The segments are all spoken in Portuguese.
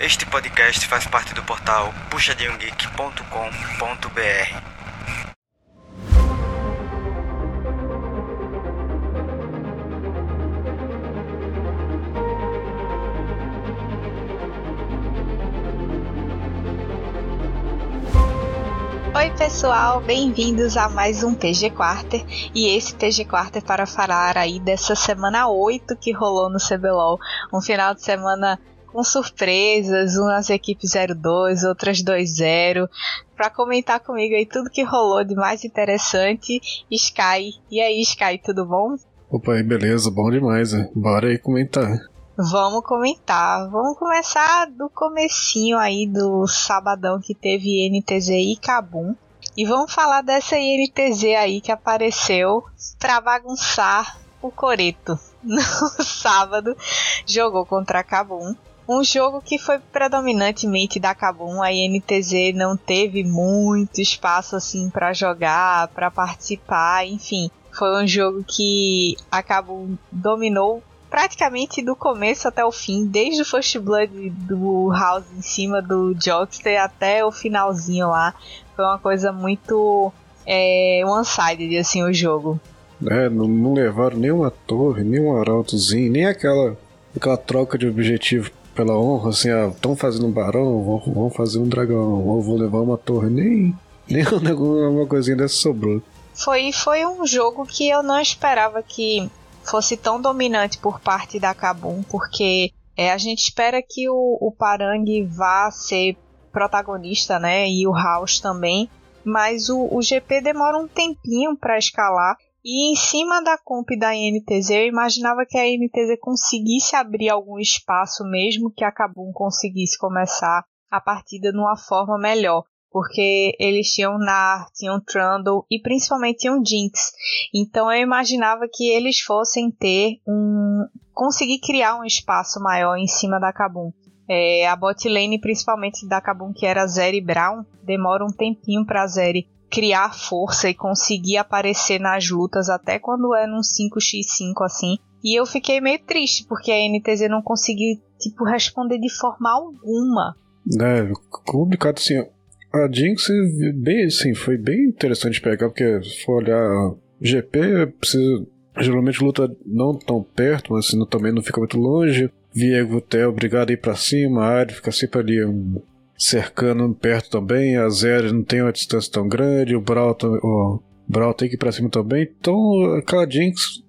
Este podcast faz parte do portal puxadinhogeek.com.br. Oi pessoal, bem-vindos a mais um PG Quarter e esse PG Quarter para falar aí dessa semana 8 que rolou no CBLOL, um final de semana com surpresas, umas equipes 02, outras 2-0, para comentar comigo aí tudo que rolou de mais interessante, Sky. E aí Sky, tudo bom? Opa, aí beleza, bom demais, né? bora aí comentar. Vamos comentar. Vamos começar do comecinho aí do sabadão que teve NTZ e Kabum. E vamos falar dessa INTZ aí que apareceu pra bagunçar o Coreto. No sábado, jogou contra Kabum. Um jogo que foi predominantemente da Kabum. A INTZ não teve muito espaço assim para jogar, para participar, enfim. Foi um jogo que a Kabum dominou praticamente do começo até o fim, desde o First Blood do House em cima do Jockster até o finalzinho lá. Foi uma coisa muito é, one-sided, assim, o jogo. É, não, não levaram nenhuma torre, nem um arautozinho, nem aquela, aquela troca de objetivo pela honra, assim, ah, estão fazendo um barão, vão, vão fazer um dragão, ou vou levar uma torre, nem, nem uma coisinha dessa sobrou. Foi, foi um jogo que eu não esperava que fosse tão dominante por parte da Kabum, porque é, a gente espera que o, o Parang vá ser protagonista, né? E o House também. Mas o, o GP demora um tempinho para escalar. E em cima da comp da INTZ, eu imaginava que a INTZ conseguisse abrir algum espaço, mesmo que a Kabum conseguisse começar a partida numa forma melhor porque eles tinham Nar, tinham Trundle e principalmente tinham Jinx. Então eu imaginava que eles fossem ter um. conseguir criar um espaço maior em cima da Kabum. É, a bot lane, principalmente da Kabum, que era Zeri Brown, demora um tempinho pra Zeri criar força e conseguir aparecer nas lutas, até quando é num 5x5 assim. E eu fiquei meio triste, porque a NTZ não conseguiu, tipo, responder de forma alguma. É, complicado assim. A Jinx, bem, assim, foi bem interessante pegar, porque se for olhar GP, precisa, geralmente luta não tão perto, mas assim, também não fica muito longe. Viego, Theo, obrigado a ir pra cima, a Ari fica sempre ali um, cercando perto também, a Zero não tem uma distância tão grande, o Brawl, o Brawl tem que ir pra cima também, então aquela Jinx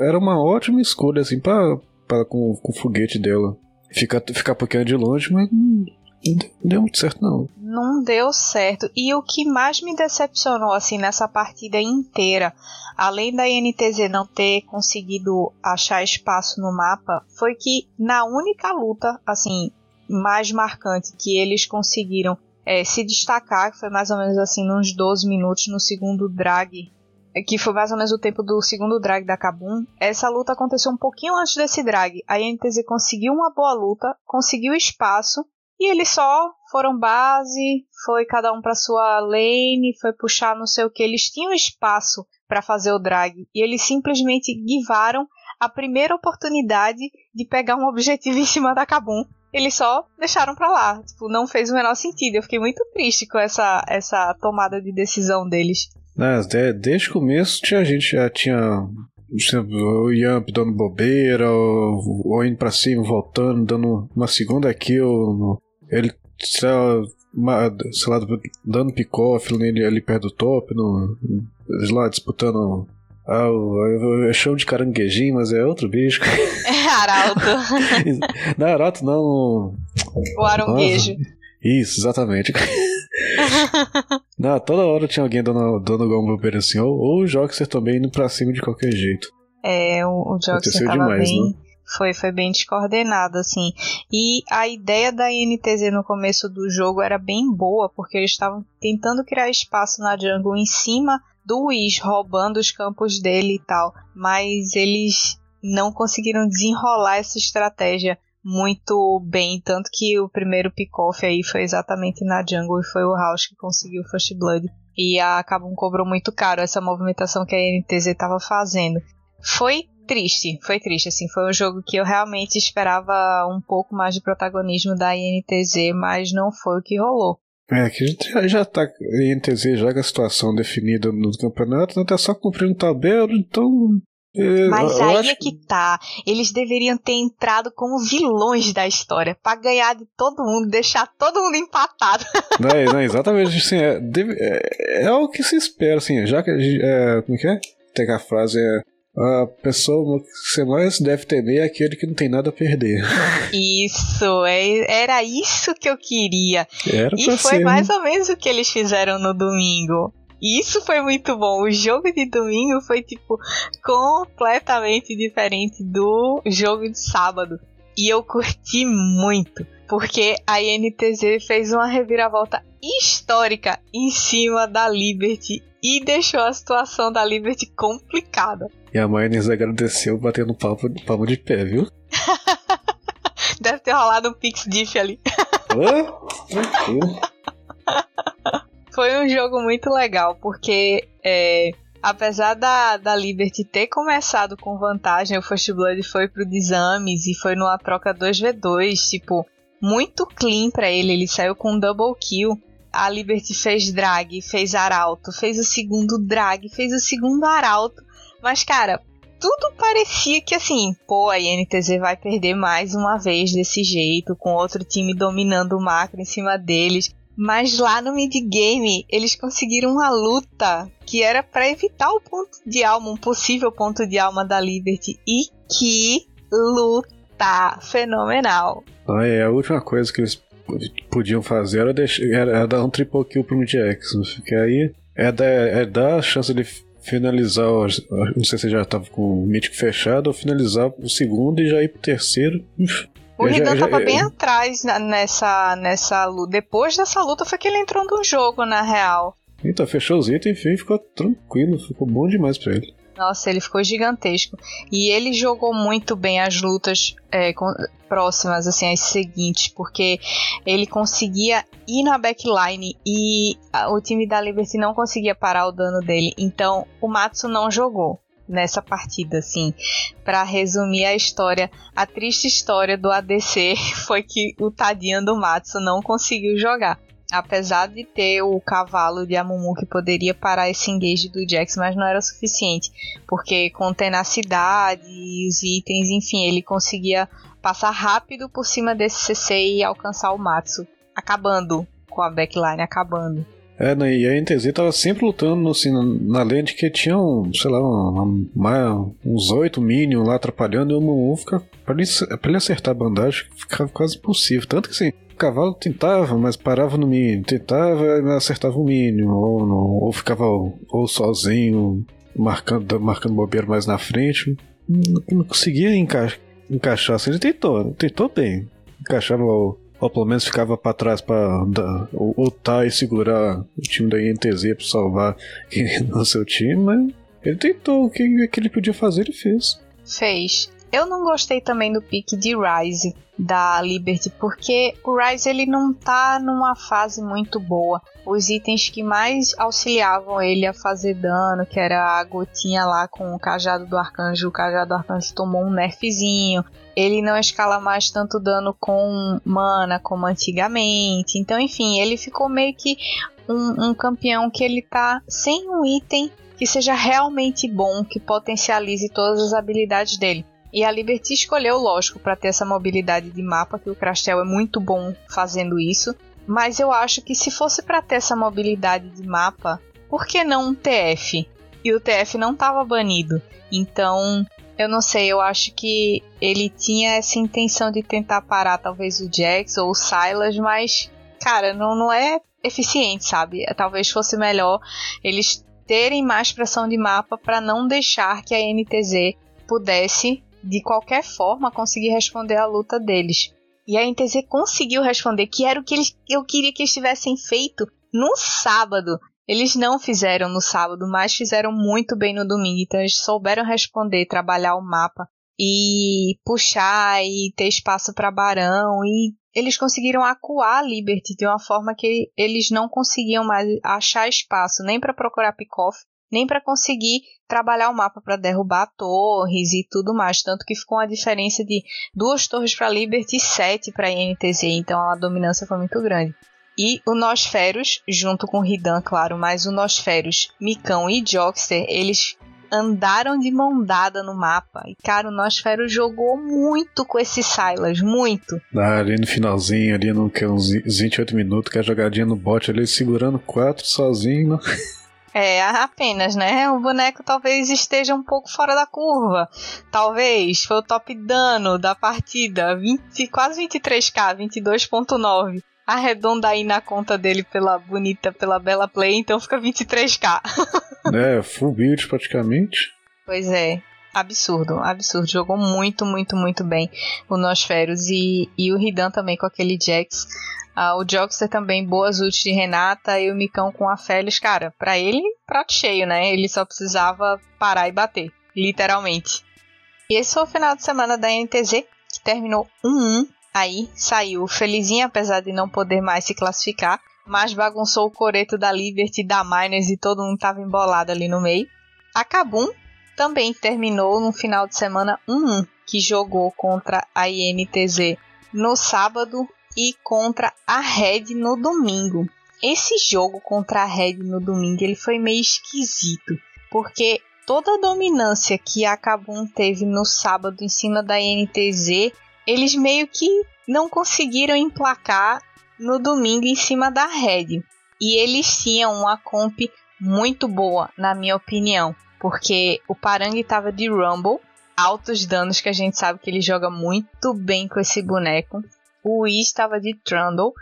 era uma ótima escolha, assim, pra, pra, com, com o foguete dela. Ficar, ficar um pouquinho de longe, mas não deu muito certo, não. Não deu certo. E o que mais me decepcionou, assim, nessa partida inteira, além da INTZ não ter conseguido achar espaço no mapa, foi que na única luta, assim, mais marcante que eles conseguiram é, se destacar, que foi mais ou menos assim, uns 12 minutos no segundo drag que foi mais ou menos o tempo do segundo drag da Kabum. Essa luta aconteceu um pouquinho antes desse drag. A INTZ conseguiu uma boa luta, conseguiu espaço e eles só foram base, foi cada um para sua lane, foi puxar não sei o que. Eles tinham espaço para fazer o drag e eles simplesmente guivaram a primeira oportunidade de pegar um objetivo em cima da Kabum. Eles só deixaram para lá. Tipo, não fez o menor sentido. Eu fiquei muito triste com essa, essa tomada de decisão deles. É, desde o começo tinha, a gente já tinha o Yamp dando bobeira, ou, ou indo pra cima, voltando, dando uma segunda kill. Ele, sei lá, sei lá dando pick-off ali, ali perto do top, no, lá disputando. Ah, o, é show de caranguejinho, mas é outro bicho. É Arauto. não, Arauto não. O aronguejo. Isso, exatamente. não, toda hora tinha alguém dando, dando alguma bobeira assim, ou, ou o Joxer também indo pra cima de qualquer jeito. É, o, o Joxer tava demais, bem... Né? Foi, foi bem descoordenado, assim. E a ideia da INTZ no começo do jogo era bem boa, porque eles estavam tentando criar espaço na jungle em cima do Wiz, roubando os campos dele e tal. Mas eles não conseguiram desenrolar essa estratégia muito bem, tanto que o primeiro pick-off aí foi exatamente na jungle e foi o House que conseguiu o First Blood. E a Kabum cobrou muito caro essa movimentação que a NTZ estava fazendo. Foi triste, foi triste, assim, foi um jogo que eu realmente esperava um pouco mais de protagonismo da INTZ, mas não foi o que rolou. É, que a gente já, já tá a INTZ já com a situação definida no campeonato, não tá só cumprindo tabela, então é, Mas aí é que tá. Eles deveriam ter entrado como vilões da história para ganhar de todo mundo, deixar todo mundo empatado. Não, é, não, exatamente assim. É, deve, é, é, o que se espera, assim. Já que. É, como que é? Tem a frase é. A pessoa que você mais deve temer é aquele que não tem nada a perder. Isso, é, era isso que eu queria. Era e foi ser, né? mais ou menos o que eles fizeram no domingo. E isso foi muito bom. O jogo de domingo foi, tipo, completamente diferente do jogo de sábado. E eu curti muito, porque a INTZ fez uma reviravolta histórica em cima da Liberty e deixou a situação da Liberty complicada. E a Miners agradeceu batendo palmo, palmo de pé, viu? Deve ter rolado um Pix Diff ali. Foi um jogo muito legal, porque é, apesar da, da Liberty ter começado com vantagem, o First Blood foi pro Desames e foi numa troca 2v2, tipo, muito clean para ele, ele saiu com um double kill. A Liberty fez drag, fez arauto, fez o segundo drag, fez o segundo arauto. Mas, cara, tudo parecia que assim, pô, a INTZ vai perder mais uma vez desse jeito, com outro time dominando o macro em cima deles. Mas lá no mid-game, eles conseguiram uma luta que era para evitar o ponto de alma, um possível ponto de alma da Liberty. E que luta fenomenal. Ah, é, a última coisa que eles podiam fazer era, deixar, era dar um triple kill pro Jax. Que aí é dar, é dar a chance de finalizar. Não sei se já tava com o mítico fechado, ou finalizar o segundo e já ir pro terceiro. O Ridan tava bem atrás nessa, nessa luta. Depois dessa luta foi que ele entrou no jogo, na real. Então, fechou os itens, enfim, ficou tranquilo, ficou bom demais pra ele. Nossa, ele ficou gigantesco. E ele jogou muito bem as lutas é, com, próximas, assim, as seguintes, porque ele conseguia ir na backline e a, o time da Liberty não conseguia parar o dano dele. Então, o Matsu não jogou nessa partida, assim. Para resumir a história, a triste história do ADC foi que o tadinho do Matsu não conseguiu jogar. Apesar de ter o cavalo de Amumu que poderia parar esse engage do Jax, mas não era suficiente. Porque com tenacidade e os itens, enfim, ele conseguia passar rápido por cima desse CC e alcançar o Matsu. Acabando com a backline, acabando. É, né, e a NTZ tava sempre lutando assim, na, de que tinham, sei lá, uma, uns oito Minions lá atrapalhando e o Mumu fica. Pra ele, pra ele acertar a bandagem ficava quase impossível. Tanto que assim, cavalo tentava, mas parava no Minion, tentava acertava o Minion, ou, não, ou ficava ou sozinho, marcando, marcando bobeira mais na frente. Não, não conseguia enca encaixar assim. Ele tentou, tentou bem. Encaixava o ou pelo menos ficava para trás para lutar e segurar o time da INTZ para salvar o seu time, mas ele tentou o que, que ele podia fazer, ele fez. Fez. Eu não gostei também do pique de Rise da Liberty, porque o Rise ele não tá numa fase muito boa. Os itens que mais auxiliavam ele a fazer dano, que era a gotinha lá com o cajado do arcanjo, o cajado do arcanjo tomou um nerfzinho. Ele não escala mais tanto dano com mana como antigamente. Então, enfim, ele ficou meio que um, um campeão que ele tá sem um item que seja realmente bom, que potencialize todas as habilidades dele. E a Liberty escolheu, lógico, para ter essa mobilidade de mapa, que o Crastel é muito bom fazendo isso. Mas eu acho que se fosse para ter essa mobilidade de mapa, por que não um TF? E o TF não estava banido. Então, eu não sei, eu acho que ele tinha essa intenção de tentar parar talvez o Jax ou o Silas, mas, cara, não, não é eficiente, sabe? Talvez fosse melhor eles terem mais pressão de mapa para não deixar que a NTZ pudesse de qualquer forma, conseguir responder a luta deles. E a NTZ conseguiu responder, que era o que eles, eu queria que eles tivessem feito no sábado. Eles não fizeram no sábado, mas fizeram muito bem no domingo. Então eles souberam responder, trabalhar o mapa e puxar e ter espaço para Barão e eles conseguiram acuar a Liberty de uma forma que eles não conseguiam mais achar espaço nem para procurar pick-off nem para conseguir trabalhar o mapa para derrubar torres e tudo mais. Tanto que ficou uma diferença de duas torres para Liberty e sete para INTZ. Então a dominância foi muito grande. E o Nosferos, junto com o Ridan, claro, mas o Nosferos, Micão e Joxer, eles andaram de mão dada no mapa. E, cara, o Nosferos jogou muito com esse Silas, muito. Ah, ali no finalzinho, ali no que, uns 28 minutos, que a jogadinha no bot ali, segurando quatro sozinho. É, apenas, né? O boneco talvez esteja um pouco fora da curva. Talvez foi o top dano da partida, 20, quase 23k, 22.9 arredonda aí na conta dele pela bonita, pela bela play, então fica 23k. é, full build praticamente. Pois é. Absurdo, absurdo. Jogou muito, muito, muito bem o Nosferos e, e o Ridan também com aquele Jax. Ah, o Joxer também, boas ults de Renata e o Micão com a Félix. Cara, pra ele, prato cheio, né? Ele só precisava parar e bater, literalmente. E esse foi o final de semana da NTZ, que terminou 1-1 Aí saiu felizinha, apesar de não poder mais se classificar, mas bagunçou o coreto da Liberty, da Miners e todo mundo tava embolado ali no meio. A Kabum também terminou no final de semana 1-1, que jogou contra a INTZ no sábado e contra a Red no domingo. Esse jogo contra a Red no domingo ele foi meio esquisito, porque toda a dominância que a Kabum teve no sábado em cima da INTZ eles meio que não conseguiram emplacar no domingo em cima da Red. E eles tinham uma comp muito boa, na minha opinião, porque o Parang estava de Rumble, altos danos que a gente sabe que ele joga muito bem com esse boneco. O Whis estava de Trundle,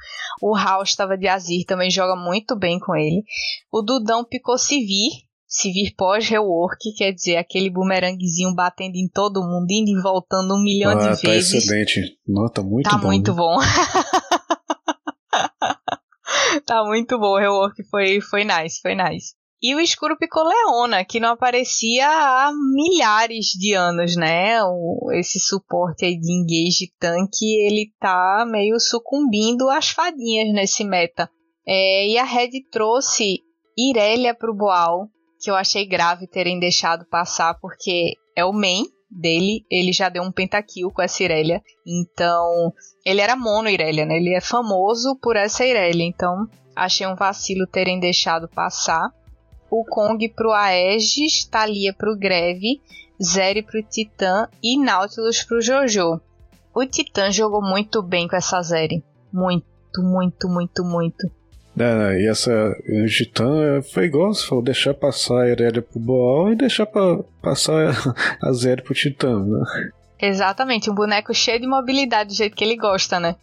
o House estava de Azir, também joga muito bem com ele. O Dudão picou Sivir, se vir pós-rework, quer dizer, aquele bumeranguezinho batendo em todo mundo, indo e voltando um milhão ah, de tá vezes. excelente. Nota muito tá bom. muito né? bom. tá muito bom, o rework foi, foi nice, foi nice. E o escuro Picoleona, que não aparecia há milhares de anos, né? O, esse suporte aí de engage tanque, ele tá meio sucumbindo às fadinhas nesse meta. É, e a Red trouxe Irelia pro Boal, que eu achei grave terem deixado passar, porque é o main dele, ele já deu um pentakill com essa Irelia. Então, ele era mono Irelia, né? Ele é famoso por essa Irelia, então achei um vacilo terem deixado passar. O Kong pro Aegis, Thalia pro Greve, Zeri pro Titã e Nautilus pro Jojo. O Titã jogou muito bem com essa Zeri. Muito, muito, muito, muito. É, e essa o Titã é, foi igual você falou, deixar passar a Irelia pro Boal e deixar pra, passar a Zeri pro Titã, né? Exatamente, um boneco cheio de mobilidade do jeito que ele gosta, né?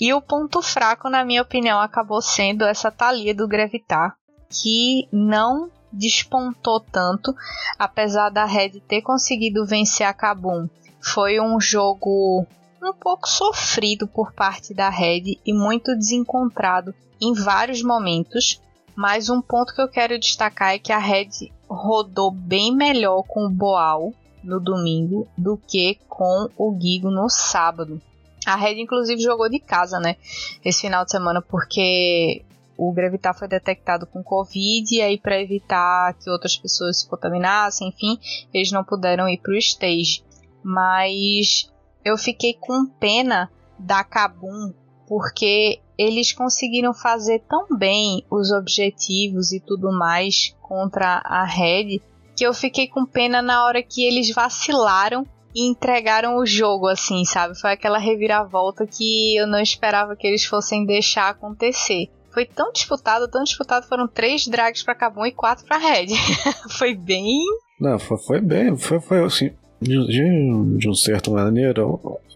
E o ponto fraco, na minha opinião, acabou sendo essa Thalia do Grevitar, que não despontou tanto, apesar da Red ter conseguido vencer a Kabum. Foi um jogo um pouco sofrido por parte da Red e muito desencontrado em vários momentos, mas um ponto que eu quero destacar é que a Red rodou bem melhor com o Boal no domingo do que com o Gigo no sábado. A Red inclusive jogou de casa, né, esse final de semana porque o Gravitar foi detectado com Covid e aí para evitar que outras pessoas se contaminassem, enfim, eles não puderam ir para o stage. Mas eu fiquei com pena da Kabum porque eles conseguiram fazer tão bem os objetivos e tudo mais contra a Red que eu fiquei com pena na hora que eles vacilaram e entregaram o jogo, assim, sabe? Foi aquela reviravolta que eu não esperava que eles fossem deixar acontecer. Foi tão disputado, tão disputado, foram três drags para Kabum e quatro para Red. foi bem. Não, foi, foi bem, foi, foi assim, de, de, um certo maneira,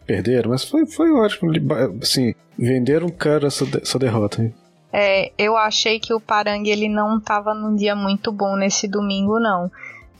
perderam, mas foi, foi ótimo. Assim, venderam caro essa, essa derrota. Hein? É, eu achei que o Parang ele não estava num dia muito bom nesse domingo, não.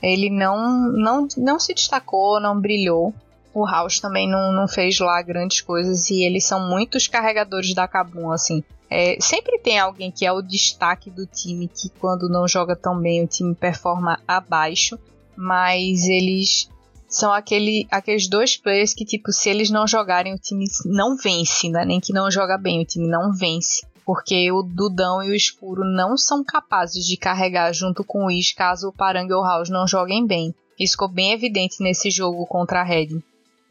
Ele não, não, não se destacou, não brilhou. O House também não, não fez lá grandes coisas e eles são muitos carregadores da Kabum, assim. É, sempre tem alguém que é o destaque do time que quando não joga tão bem o time performa abaixo, mas eles são aquele, aqueles dois players que, tipo, se eles não jogarem, o time não vence, né? Nem que não joga bem, o time não vence. porque o Dudão e o Escuro não são capazes de carregar junto com o Is caso o Parang ou o House não joguem bem. Isso ficou bem evidente nesse jogo contra a Red.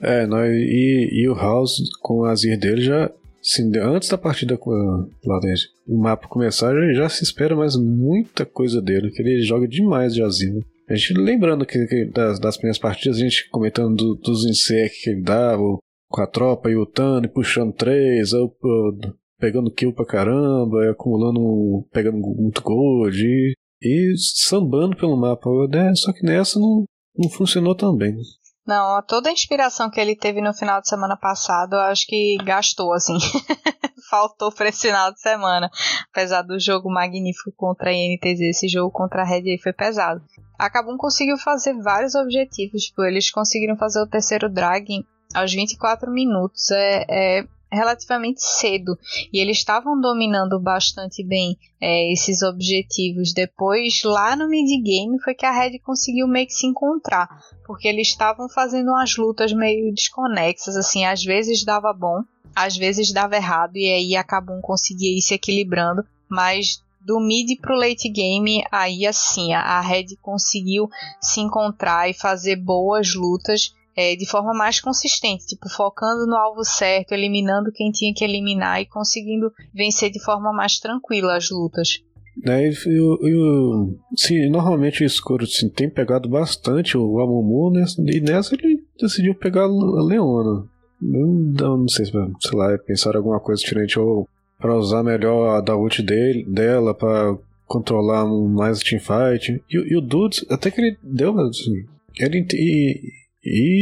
É, não, e, e o House com o Azir dele já. Assim, antes da partida lá o mapa começar, já, já se espera mais muita coisa dele, que ele joga demais de Azir. Né? A gente lembrando que, que das, das, primeiras partidas, a gente comentando do, dos insectos que ele dava, com a tropa e o Tano, puxando três, ou, ou, pegando kill pra caramba, acumulando, pegando muito gold e, e sambando pelo mapa. Né? Só que nessa não, não funcionou bem. Não, toda a inspiração que ele teve no final de semana passado, eu acho que gastou, assim. Faltou para esse final de semana. Apesar do jogo magnífico contra a INTZ, esse jogo contra a Red foi pesado. A Kabum conseguiu fazer vários objetivos, tipo, eles conseguiram fazer o terceiro drag aos 24 minutos. É, é relativamente cedo e eles estavam dominando bastante bem é, esses objetivos. Depois, lá no mid-game, foi que a Red conseguiu meio que se encontrar, porque eles estavam fazendo umas lutas meio desconexas, assim, às vezes dava bom, às vezes dava errado, e aí acabou conseguir ir se equilibrando, mas do mid pro late game, aí assim, a Red conseguiu se encontrar e fazer boas lutas é, de forma mais consistente, tipo, focando no alvo certo, eliminando quem tinha que eliminar e conseguindo vencer de forma mais tranquila as lutas. É, eu, eu, sim, normalmente o escuro assim, tem pegado bastante o Amumu, né, e nessa ele decidiu pegar a Leona. Não, não sei se, sei lá, pensar alguma coisa diferente ou para usar melhor a da ult dele, dela para controlar mais o teamfight. E, e o Dudes, até que ele deu, assim, ele e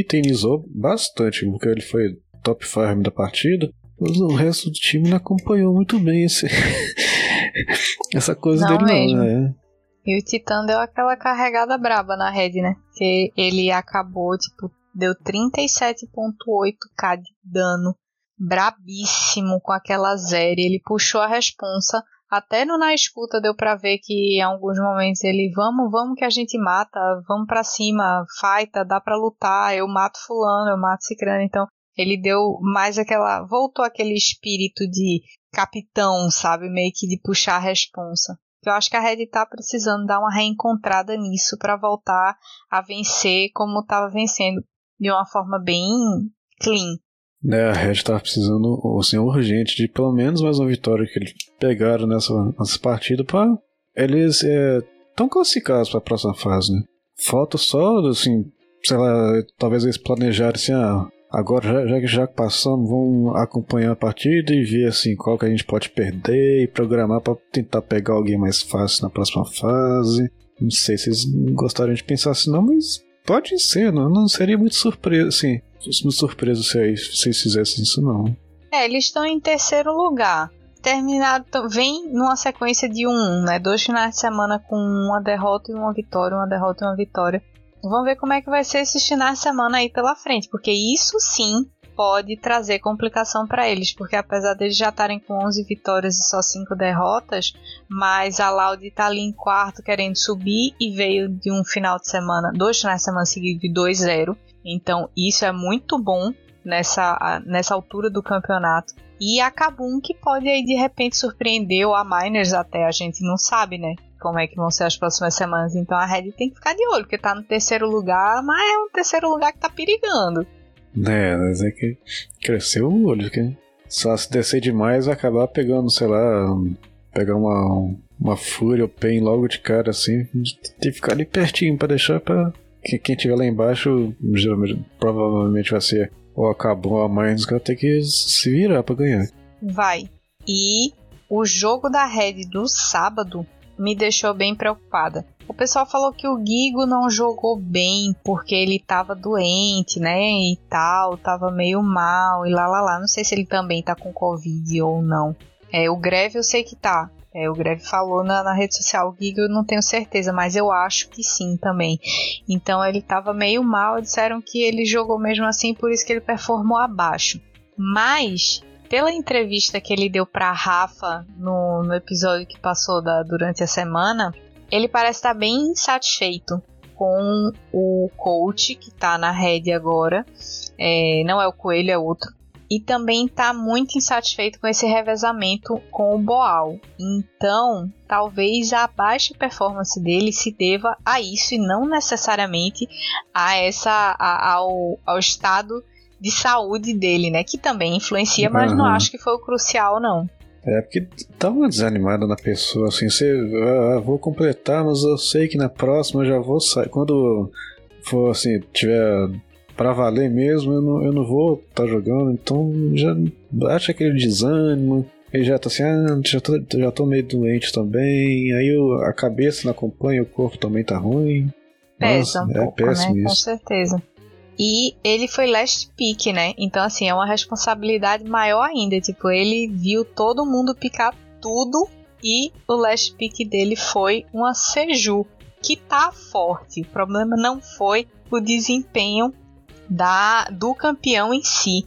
tenizou bastante, porque ele foi top farm da partida, mas o resto do time não acompanhou muito bem esse essa coisa não dele mesmo. não, né? E o Titã deu aquela carregada braba na rede, né? Que ele acabou, tipo, deu 37.8k de dano. Brabíssimo com aquela zero. Ele puxou a responsa até no Na Escuta deu para ver que em alguns momentos ele, vamos, vamos que a gente mata, vamos para cima, fighta, dá para lutar, eu mato fulano, eu mato cicrano, então ele deu mais aquela, voltou aquele espírito de capitão, sabe, meio que de puxar a responsa. Eu acho que a Red tá precisando dar uma reencontrada nisso para voltar a vencer como estava vencendo de uma forma bem clean. É, a Red tava precisando, assim, urgente de pelo menos mais uma vitória que eles pegaram nessa, nessa partida para eles estão é, classificados para a próxima fase, né? Falta só, assim, sei lá, talvez eles planejarem assim, ah, agora já, já que já passamos, vamos acompanhar a partida e ver assim qual que a gente pode perder e programar para tentar pegar alguém mais fácil na próxima fase. Não sei se eles gostariam de pensar assim, não, mas pode ser, não, não seria muito surpresa, assim me surpreso se, aí, se eles fizessem isso, não. É, eles estão em terceiro lugar. Terminado, vem numa sequência de um, né? Dois finais de semana com uma derrota e uma vitória, uma derrota e uma vitória. Vamos ver como é que vai ser esses finais de semana aí pela frente, porque isso sim pode trazer complicação para eles, porque apesar deles já estarem com 11 vitórias e só 5 derrotas, mas a Laude está ali em quarto querendo subir e veio de um final de semana, dois finais de semana seguidos de 2-0. Então isso é muito bom nessa, nessa altura do campeonato. E a Kabum que pode aí de repente surpreender, ou a Miners até, a gente não sabe, né? Como é que vão ser as próximas semanas. Então a Red tem que ficar de olho, porque tá no terceiro lugar, mas é um terceiro lugar que tá perigando. É, mas é que cresceu o olho, que só se descer demais vai acabar pegando, sei lá, pegar uma, uma fúria ou pain logo de cara assim, tem que ficar ali pertinho para deixar para que quem tiver lá embaixo geralmente, provavelmente vai ser ou acabou ou a que vai ter que se virar para ganhar. Vai. E o jogo da Red do sábado me deixou bem preocupada. O pessoal falou que o Gigo não jogou bem porque ele tava doente, né? E tal, tava meio mal e lá lá lá. Não sei se ele também tá com Covid ou não. É, o Greve eu sei que tá. É, o Greg falou na, na, rede social, o Giga eu não tenho certeza, mas eu acho que sim também. Então ele estava meio mal, disseram que ele jogou mesmo assim, por isso que ele performou abaixo. Mas, pela entrevista que ele deu para Rafa no, no episódio que passou da, durante a semana, ele parece estar bem satisfeito com o coach que está na rede agora. É, não é o Coelho, é outro e também está muito insatisfeito com esse revezamento com o Boal. Então, talvez a baixa performance dele se deva a isso e não necessariamente a essa a, ao, ao estado de saúde dele, né? Que também influencia, mas uhum. não acho que foi o crucial, não. É, porque dá uma desanimada na pessoa, assim, você, ah, vou completar, mas eu sei que na próxima eu já vou sair. Quando for, assim, tiver para valer mesmo, eu não, eu não vou estar tá jogando, então já acha aquele desânimo, ele já tá assim, ah, já tô, já tô meio doente também, aí eu, a cabeça não acompanha, o corpo também tá ruim. Pesa Nossa, um é pouco, péssimo né? Isso. Com certeza. E ele foi last pick, né? Então, assim, é uma responsabilidade maior ainda. Tipo, ele viu todo mundo picar tudo e o last pick dele foi uma Seju, que tá forte. O problema não foi o desempenho da do campeão em si.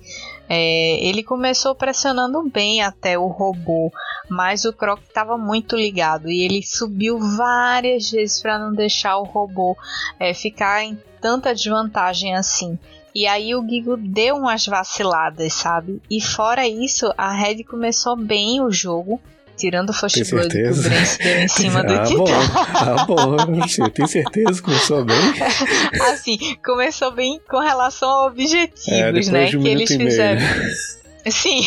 É, ele começou pressionando bem até o robô, mas o Croc estava muito ligado e ele subiu várias vezes para não deixar o robô é, ficar em tanta desvantagem assim. E aí o Gigo deu umas vaciladas, sabe? E fora isso, a Red começou bem o jogo. Tirando o First Blood que o Brence deu em cima do ah. Bom, ah, bom. Você tem certeza que começou bem? assim, começou bem com relação a objetivos, é, né? Um que eles fizeram. Sim.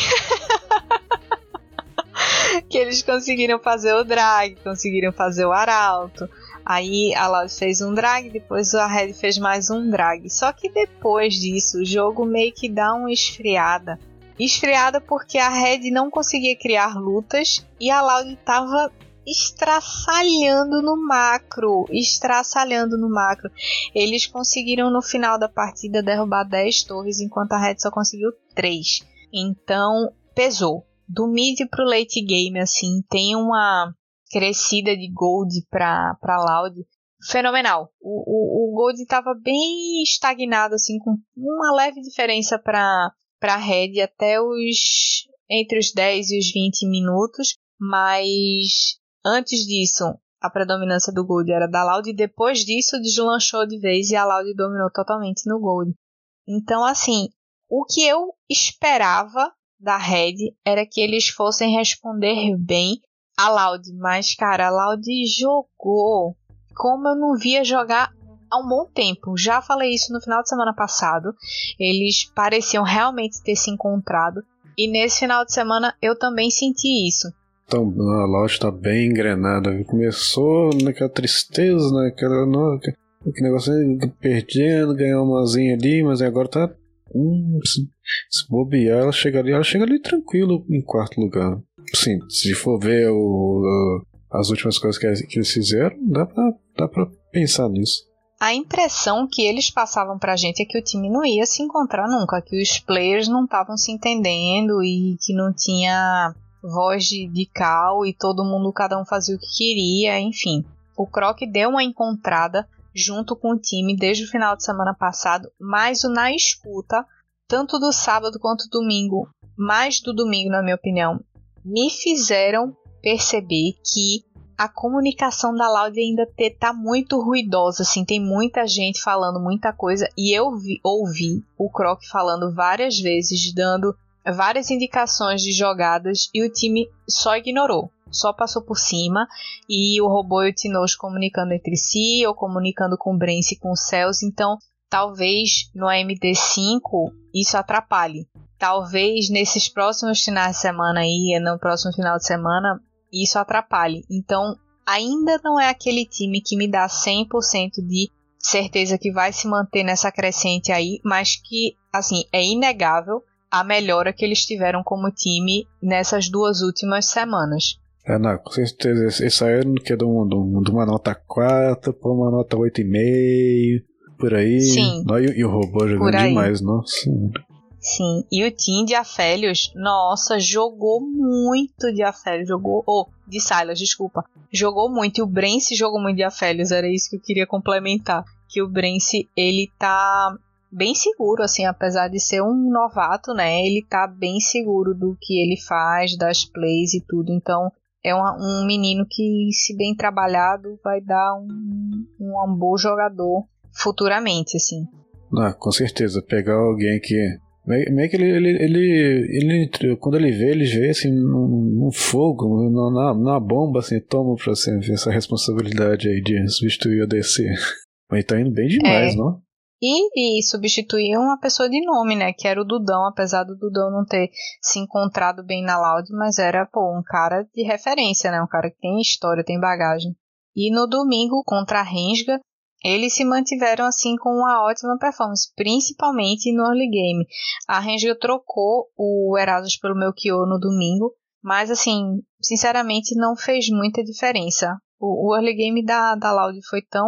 que eles conseguiram fazer o drag, conseguiram fazer o arauto. Aí a Loud fez um drag, depois a Red fez mais um drag. Só que depois disso, o jogo meio que dá uma esfriada. Esfriada porque a Red não conseguia criar lutas e a Loud estava estraçalhando no macro, estraçalhando no macro. Eles conseguiram no final da partida derrubar 10 torres, enquanto a Red só conseguiu 3. Então, pesou. Do mid pro late game, assim, tem uma crescida de Gold para Loud fenomenal. O, o, o Gold estava bem estagnado, assim, com uma leve diferença para para Red até os entre os 10 e os 20 minutos, mas antes disso a predominância do Gold era da Loud e depois disso deslanchou de vez e a Loud dominou totalmente no Gold. Então, assim, o que eu esperava da Red era que eles fossem responder bem a Loud, mas cara, a Loud jogou como eu não via jogar há um bom tempo. Já falei isso no final de semana passado. Eles pareciam realmente ter se encontrado. E nesse final de semana eu também senti isso. Então, a Loud está bem engrenada. Começou naquela tristeza, naquela. Que negócio perdendo, ganhar uma asinha ali, mas agora tá. Hum, se, se bobear, ela chega ali, ela chega ali tranquilo em quarto lugar sim, se for ver o, as últimas coisas que, que eles fizeram, dá pra, dá pra pensar nisso. A impressão que eles passavam pra gente é que o time não ia se encontrar nunca, que os players não estavam se entendendo e que não tinha voz de, de cal e todo mundo, cada um fazia o que queria, enfim. O Croc deu uma encontrada junto com o time desde o final de semana passado, mas o na escuta, tanto do sábado quanto do domingo, mais do domingo, na minha opinião, me fizeram perceber que a comunicação da Loud ainda tá muito ruidosa, assim, tem muita gente falando muita coisa e eu vi, ouvi o Croc falando várias vezes, dando várias indicações de jogadas e o time só ignorou, só passou por cima e o robô e o Tinoz comunicando entre si ou comunicando com o Brence e com o Cells, então talvez no AMD5 isso atrapalhe. Talvez nesses próximos finais de semana aí, no próximo final de semana, isso atrapalhe. Então, ainda não é aquele time que me dá 100% de certeza que vai se manter nessa crescente aí, mas que, assim, é inegável a melhora que eles tiveram como time nessas duas últimas semanas. É, não, com certeza. Esse aí que de uma, de uma nota 4 para uma nota 8,5 por aí. Sim. E, e o robô jogando demais, nossa. Sim, e o Tim de Afélios, nossa, jogou muito de Afélios, jogou, oh, de Silas, desculpa, jogou muito, e o Brence jogou muito de Afélios, era isso que eu queria complementar, que o Brence, ele tá bem seguro, assim, apesar de ser um novato, né, ele tá bem seguro do que ele faz, das plays e tudo, então é um, um menino que, se bem trabalhado, vai dar um, um bom jogador futuramente, assim. Ah, com certeza. Pegar alguém que Meio que ele, ele, ele, ele, quando ele vê, ele vê assim, no, fogo, na, na bomba, assim, toma pra assim, essa responsabilidade aí de substituir o DC. Mas tá indo bem demais, é. não? E, e substituir uma pessoa de nome, né? Que era o Dudão, apesar do Dudão não ter se encontrado bem na Loud, mas era, pô, um cara de referência, né? Um cara que tem história, tem bagagem. E no domingo, contra a Rensga, eles se mantiveram assim com uma ótima performance, principalmente no early game. A Ranger trocou o Erasmus pelo Melchior no domingo, mas assim, sinceramente não fez muita diferença. O, o early game da, da Loud foi tão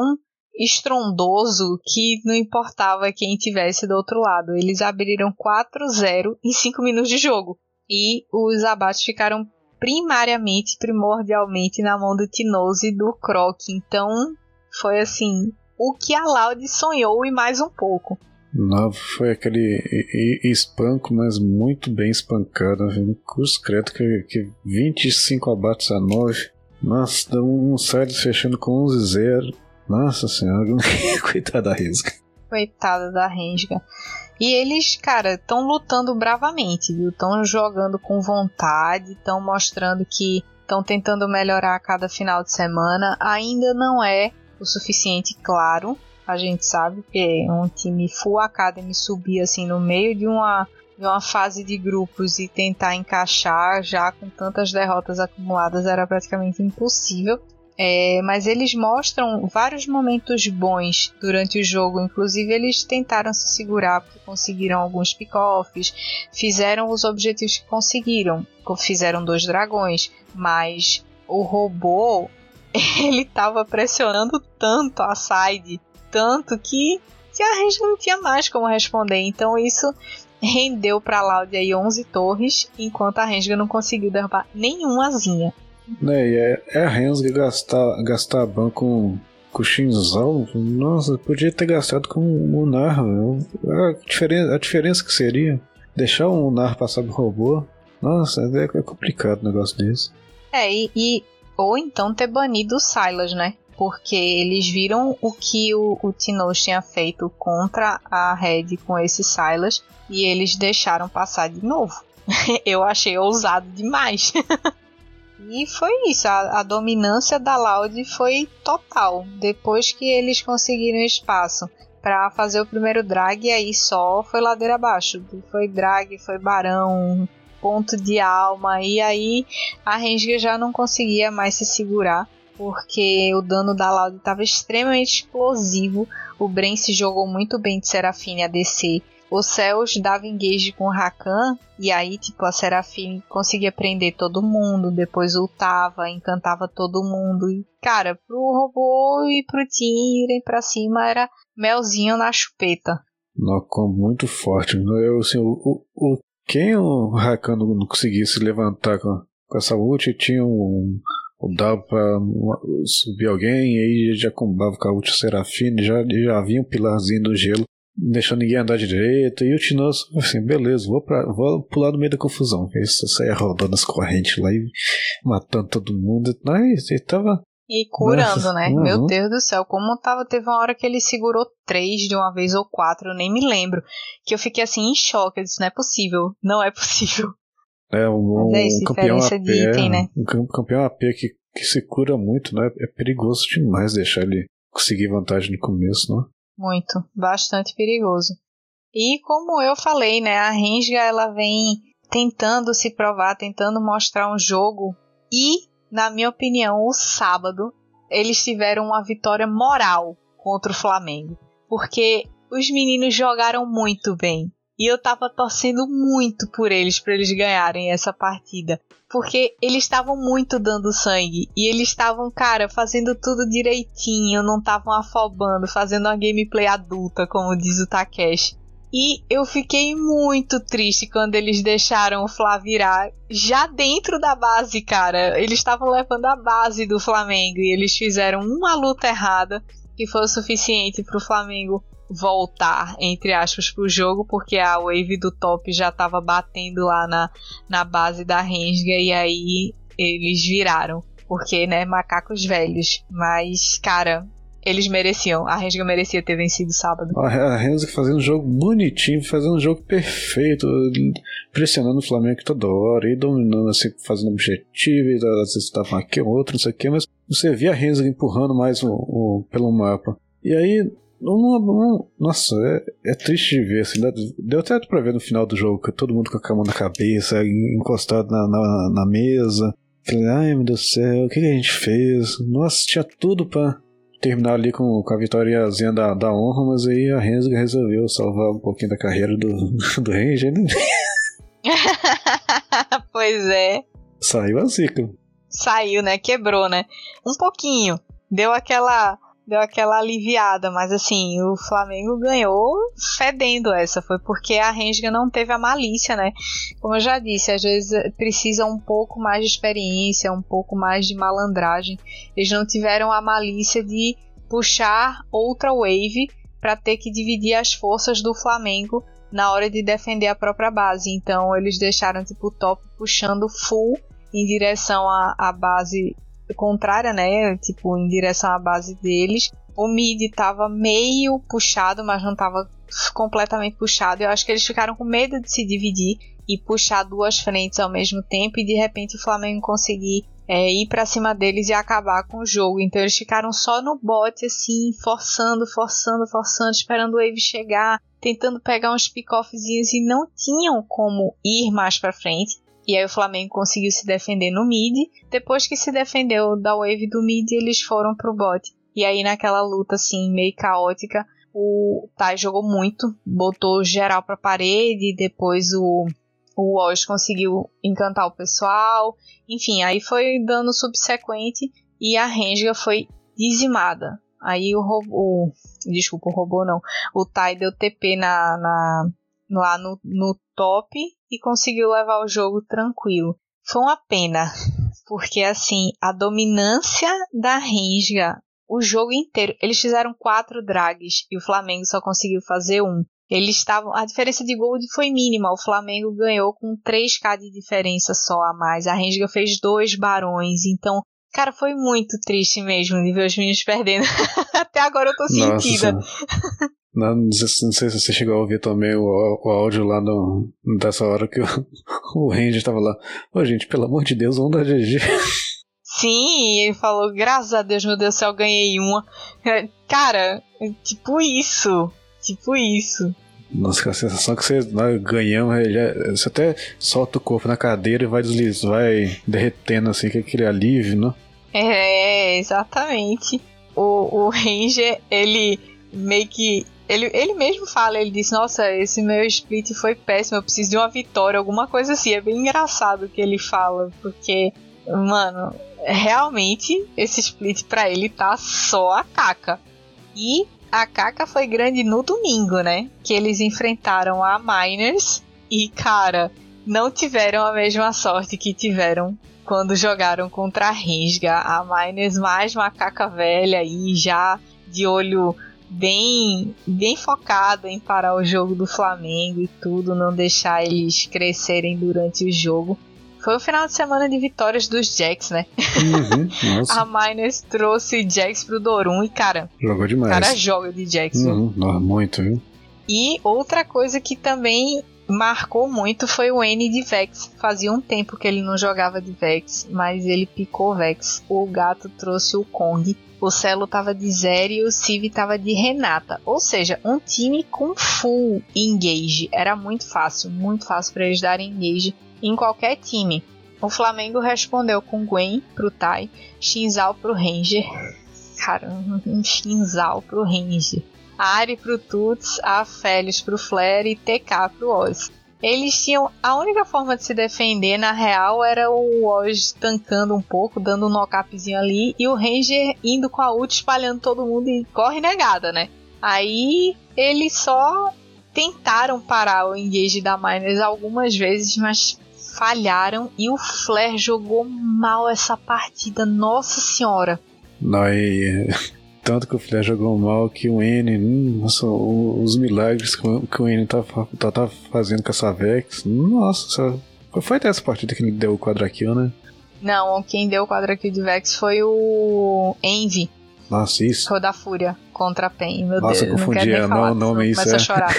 estrondoso que não importava quem tivesse do outro lado. Eles abriram 4-0 em 5 minutos de jogo. E os abates ficaram primariamente, primordialmente na mão do Tinose e do Croc. Então, foi assim, o que a Loud sonhou e mais um pouco. Não, foi aquele espanco, mas muito bem espancado. Um curso credo que, que 25 abates a 9. Nossa, um side fechando com 11-0. Nossa senhora, coitada da Resga. Coitada da Resga. E eles, cara, estão lutando bravamente, viu? Estão jogando com vontade, estão mostrando que estão tentando melhorar a cada final de semana. Ainda não é o suficiente, claro. A gente sabe que um time full academy subir assim no meio de uma de uma fase de grupos e tentar encaixar já com tantas derrotas acumuladas era praticamente impossível. É, mas eles mostram vários momentos bons durante o jogo. Inclusive, eles tentaram se segurar porque conseguiram alguns pick-offs, fizeram os objetivos que conseguiram. Fizeram dois dragões, mas o robô ele estava pressionando tanto a side, tanto que, que a gente não tinha mais como responder. Então isso rendeu para Loud aí 11 torres, enquanto a Rensga não conseguiu derrubar nenhumazinha. Né, é, é a Rensga gastar, gastar ban com, com o Shinzal. Nossa, podia ter gastado com o Munar. A diferença, a diferença que seria deixar o Munar passar do robô. Nossa, é, é complicado o negócio desse. É, e, e ou então ter banido o Silas, né? Porque eles viram o que o, o Tinoz tinha feito contra a Red com esse Silas e eles deixaram passar de novo. Eu achei ousado demais. e foi isso, a, a dominância da Loud foi total. Depois que eles conseguiram espaço para fazer o primeiro drag, aí só foi ladeira abaixo. Foi drag, foi barão, ponto de alma. E aí a Renga já não conseguia mais se segurar. Porque o dano da Loud estava extremamente explosivo. O Bren se jogou muito bem de Serafine a DC. O Céus dava engage com o Rakan. E aí, tipo, a Serafine conseguia prender todo mundo. Depois ultava, encantava todo mundo. E, cara, pro robô e pro Team irem pra cima era melzinho na chupeta. Não, muito forte. Eu, assim, o, o, quem o Rakan não conseguisse levantar com, com essa ult, tinha um, um dava pra subir alguém, e aí já combava com a ult Serafine, já, já havia um pilarzinho do gelo, deixando ninguém andar direito, e o Tinoz, assim, beleza, vou, pra, vou pular no meio da confusão. Aí saia rodando as correntes lá e matando todo mundo. Mas ele tava e curando, Nossa, né? Uhum. Meu Deus do céu, como tava. Teve uma hora que ele segurou três de uma vez ou quatro, eu nem me lembro. Que eu fiquei assim em choque. Eu disse, não é possível, não é possível. É, um, é isso, campeão AP, de item, né? Um campeão AP que, que se cura muito, né? É perigoso demais deixar ele conseguir vantagem no começo, não? Muito, bastante perigoso. E como eu falei, né? A Renga ela vem tentando se provar, tentando mostrar um jogo e na minha opinião, o sábado eles tiveram uma vitória moral contra o Flamengo. Porque os meninos jogaram muito bem. E eu tava torcendo muito por eles, para eles ganharem essa partida. Porque eles estavam muito dando sangue. E eles estavam, cara, fazendo tudo direitinho. Não estavam afobando, fazendo uma gameplay adulta, como diz o Takeshi. E eu fiquei muito triste quando eles deixaram o Flá virar já dentro da base, cara. Eles estavam levando a base do Flamengo e eles fizeram uma luta errada que foi o suficiente para o Flamengo voltar, entre aspas, pro jogo, porque a wave do top já estava batendo lá na, na base da Rensga e aí eles viraram. Porque, né, macacos velhos. Mas, cara, eles mereciam. A Rensga merecia ter vencido sábado. A Rensga fazendo um jogo bonitinho, fazendo um jogo perfeito, pressionando o Flamengo toda hora, e dominando, assim, fazendo objetivo, às vezes tava aqui, outro, não sei o que, mas você via a Rensga empurrando mais o, o, pelo mapa. E aí, nossa, é, é, triste de ver, assim, deu até pra ver no final do jogo, todo mundo com a mão na cabeça, encostado na, na, na mesa. Ai meu Deus do céu, o que, que a gente fez? Nossa, tinha tudo pra terminar ali com, com a vitóriazinha da, da honra, mas aí a Rensga resolveu salvar um pouquinho da carreira do, do Ranger, né? pois é. Saiu a zica. Saiu, né? Quebrou, né? Um pouquinho. Deu aquela deu aquela aliviada, mas assim, o Flamengo ganhou fedendo essa, foi porque a Rensga não teve a malícia, né? Como eu já disse, às vezes precisa um pouco mais de experiência, um pouco mais de malandragem. Eles não tiveram a malícia de puxar outra wave para ter que dividir as forças do Flamengo na hora de defender a própria base. Então eles deixaram tipo o top puxando full em direção à, à base contrária, né? Tipo, em direção à base deles. O mid tava meio puxado, mas não tava completamente puxado. Eu acho que eles ficaram com medo de se dividir e puxar duas frentes ao mesmo tempo e de repente o Flamengo conseguir é, ir para cima deles e acabar com o jogo. Então eles ficaram só no bot, assim, forçando, forçando, forçando, esperando o Wave chegar, tentando pegar uns pick-offzinhos e não tinham como ir mais para frente. E aí o Flamengo conseguiu se defender no mid. Depois que se defendeu da wave do mid, eles foram pro bot. E aí naquela luta assim meio caótica, o Tai jogou muito, botou geral pra parede, depois o o Oz conseguiu encantar o pessoal. Enfim, aí foi dando subsequente e a Renga foi dizimada. Aí o robô. Desculpa, o robô não. O Tai deu TP na, na, lá no, no top e conseguiu levar o jogo tranquilo. Foi uma pena, porque assim, a dominância da Rensga o jogo inteiro, eles fizeram quatro drags e o Flamengo só conseguiu fazer um. Eles estavam, a diferença de gol foi mínima. O Flamengo ganhou com 3k de diferença só a mais. A Rensga fez dois barões, então Cara, foi muito triste mesmo de ver os meninos perdendo. Até agora eu tô sentida. Não, não, sei, não, sei, se você chegou a ouvir também o, o áudio lá no, dessa hora que o, o Ranger tava lá. Ô, gente, pelo amor de Deus, vamos dar GG. Sim, ele falou, graças a Deus, meu Deus do céu, ganhei uma. Cara, tipo isso. Tipo isso. Nossa, a sensação que você nós ganhamos, você até solta o corpo na cadeira e vai deslizando, vai derretendo assim, que é aquele alívio, né? É, exatamente. O, o Ranger, ele meio que ele, ele mesmo fala, ele disse, nossa, esse meu split foi péssimo, eu preciso de uma vitória, alguma coisa assim. É bem engraçado o que ele fala, porque, mano, realmente esse split para ele tá só a caca. E a caca foi grande no domingo, né? Que eles enfrentaram a Miners e, cara, não tiveram a mesma sorte que tiveram quando jogaram contra a Rinsga. A Miners mais macaca velha e já de olho bem, bem focada em parar o jogo do Flamengo e tudo, não deixar eles crescerem durante o jogo. Foi o final de semana de vitórias dos Jacks, né? Uhum, a Miners trouxe Jacks pro Dorum e, cara. Jogou demais. O cara joga de Jacks. Uhum, muito, viu? E outra coisa que também marcou muito foi o N de Vex. Fazia um tempo que ele não jogava de Vex, mas ele picou Vex. O gato trouxe o Kong o Celo tava de Zeri e o Civ tava de Renata. Ou seja, um time com full engage. Era muito fácil, muito fácil para eles darem engage em qualquer time. O Flamengo respondeu com Gwen pro Tai, Shinzal pro Ranger. Caramba, um Shinzal pro Ranger. Ari pro Tuts, a Félix pro Flare e TK pro Oz eles tinham. A única forma de se defender, na real, era o Oz tancando um pouco, dando um knockupzinho ali, e o Ranger indo com a ult espalhando todo mundo e corre negada, né? Aí eles só tentaram parar o engage da Miners algumas vezes, mas falharam e o Flare jogou mal essa partida, nossa senhora. E tanto que o Flair jogou mal que o N, hum, nossa, os milagres que o N tá, tá, tá fazendo com essa Vex, nossa, foi até essa partida que ele deu o quadra kill, né? Não, quem deu o quadra kill de Vex foi o Envy. Nossa, isso. Foi da Fúria contra a PEN, meu Nossa, Deus. confundi, não, não, não, não isso é. a chorar.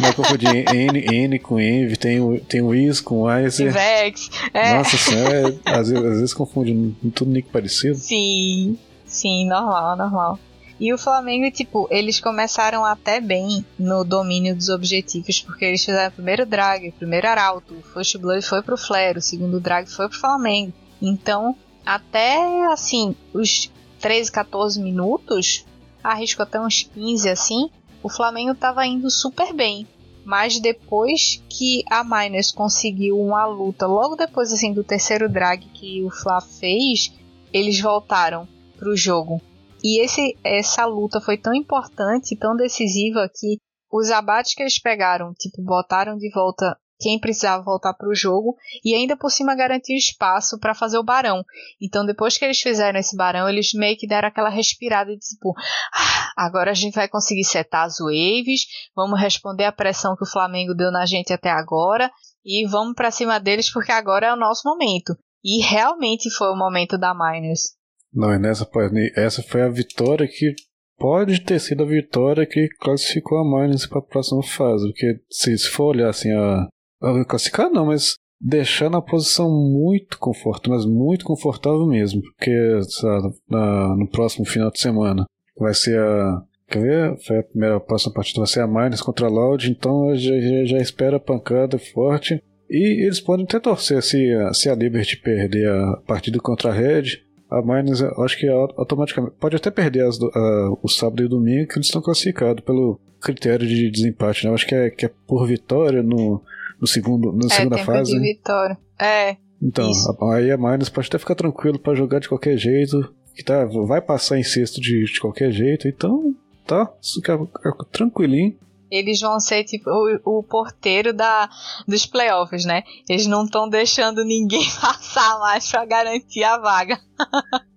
não, confundi N, N com Envy, tem o, tem o Is com Ice. Vex. É. Nossa senhora, é, às, vezes, às vezes confunde tudo nick parecido. Sim, sim, normal, normal. E o Flamengo, tipo, eles começaram até bem no domínio dos objetivos, porque eles fizeram o primeiro drag, o primeiro arauto, o first blood foi pro Flare, o segundo drag foi pro Flamengo. Então, até assim, os 13, 14 minutos, arrisco até uns 15 assim, o Flamengo tava indo super bem. Mas depois que a Miners conseguiu uma luta, logo depois assim do terceiro drag que o Fla fez, eles voltaram pro jogo. E esse, essa luta foi tão importante, tão decisiva que os abates que eles pegaram, tipo, botaram de volta quem precisava voltar para o jogo e ainda por cima garantiu espaço para fazer o barão. Então depois que eles fizeram esse barão, eles meio que deram aquela respirada de tipo, ah, agora a gente vai conseguir setar as waves, vamos responder a pressão que o Flamengo deu na gente até agora e vamos para cima deles porque agora é o nosso momento. E realmente foi o momento da Miners. Não, é nessa essa foi a vitória que pode ter sido a vitória que classificou a Miners para a próxima fase, porque se, se for olhar assim a, a classificar não, mas deixando a posição muito confortável, mas muito confortável mesmo, porque sabe, na, no próximo final de semana vai ser a Quer ver? Foi a primeira a próxima partida vai ser a Miners contra a Loud, então já, já, já espera pancada forte. E eles podem até torcer se, se a Liberty perder a partida contra a Red a Miners, acho que automaticamente pode até perder as, uh, o sábado e o domingo, que eles estão classificados pelo critério de desempate, né? Eu acho que é, que é por vitória no, no segundo, na é, segunda fase. De vitória. É. Então, a, aí a Miners pode até ficar tranquilo para jogar de qualquer jeito, que tá, vai passar em sexto de, de qualquer jeito, então tá, fica, fica tranquilinho eles vão ser tipo o, o, porteiro da, dos playoffs, né? Eles não estão deixando ninguém passar mais pra garantir a vaga.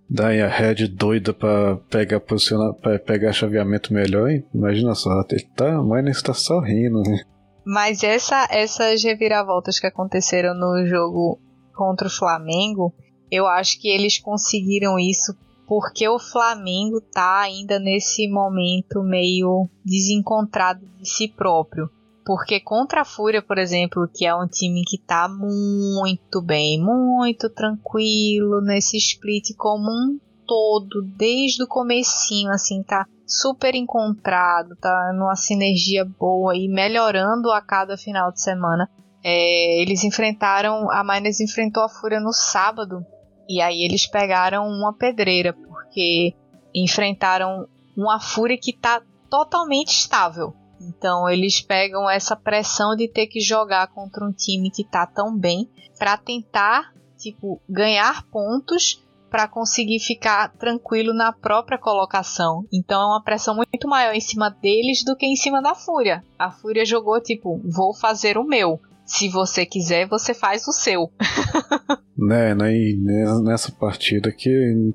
Daí a Red doida pra pegar posicionar, pra pegar chaveamento melhor, hein? Imagina só, ele tá, a Miners tá só rindo, né? Mas essa, essas reviravoltas que aconteceram no jogo contra o Flamengo, eu acho que eles conseguiram isso porque o Flamengo tá ainda nesse momento meio desencontrado de si próprio. Porque contra a Fúria, por exemplo, que é um time que tá muito bem, muito tranquilo nesse split como um todo, desde o comecinho, assim, tá super encontrado, tá numa sinergia boa e melhorando a cada final de semana. É, eles enfrentaram, a Miners enfrentou a Fúria no sábado e aí eles pegaram uma pedreira, porque enfrentaram uma fúria que está totalmente estável. Então eles pegam essa pressão de ter que jogar contra um time que está tão bem para tentar, tipo, ganhar pontos para conseguir ficar tranquilo na própria colocação. Então é uma pressão muito maior em cima deles do que em cima da Fúria. A Fúria jogou tipo, vou fazer o meu se você quiser, você faz o seu. né, né, nessa partida que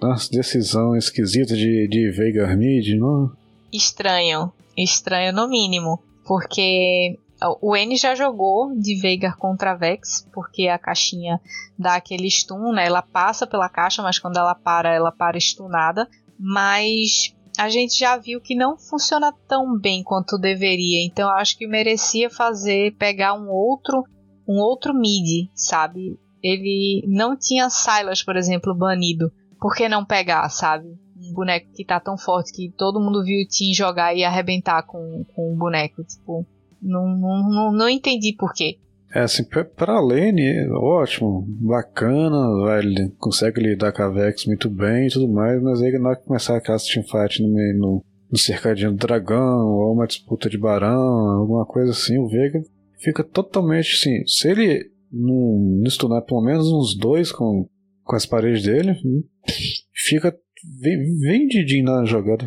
nossa, decisão esquisita de, de Veigar Mid, não? Estranho, estranho no mínimo, porque o N já jogou de Veigar contra Vex, porque a caixinha dá aquele stun, né? Ela passa pela caixa, mas quando ela para, ela para stunada. Mas a gente já viu que não funciona tão bem quanto deveria. Então acho que merecia fazer pegar um outro um outro mid, sabe? Ele não tinha Silas, por exemplo, banido. Por que não pegar, sabe? Um boneco que tá tão forte que todo mundo viu o Tim jogar e arrebentar com, com o boneco. Tipo, não, não, não, não entendi por quê. É assim, pra Lane, ótimo, bacana, ele consegue lidar com a Vex muito bem e tudo mais, mas aí na hora que começar aquela teamfight no, meio, no, no cercadinho do dragão, ou uma disputa de barão, alguma coisa assim, o Veiga fica totalmente assim, se ele não, não pelo menos uns dois com, com as paredes dele, fica vendidinho na jogada.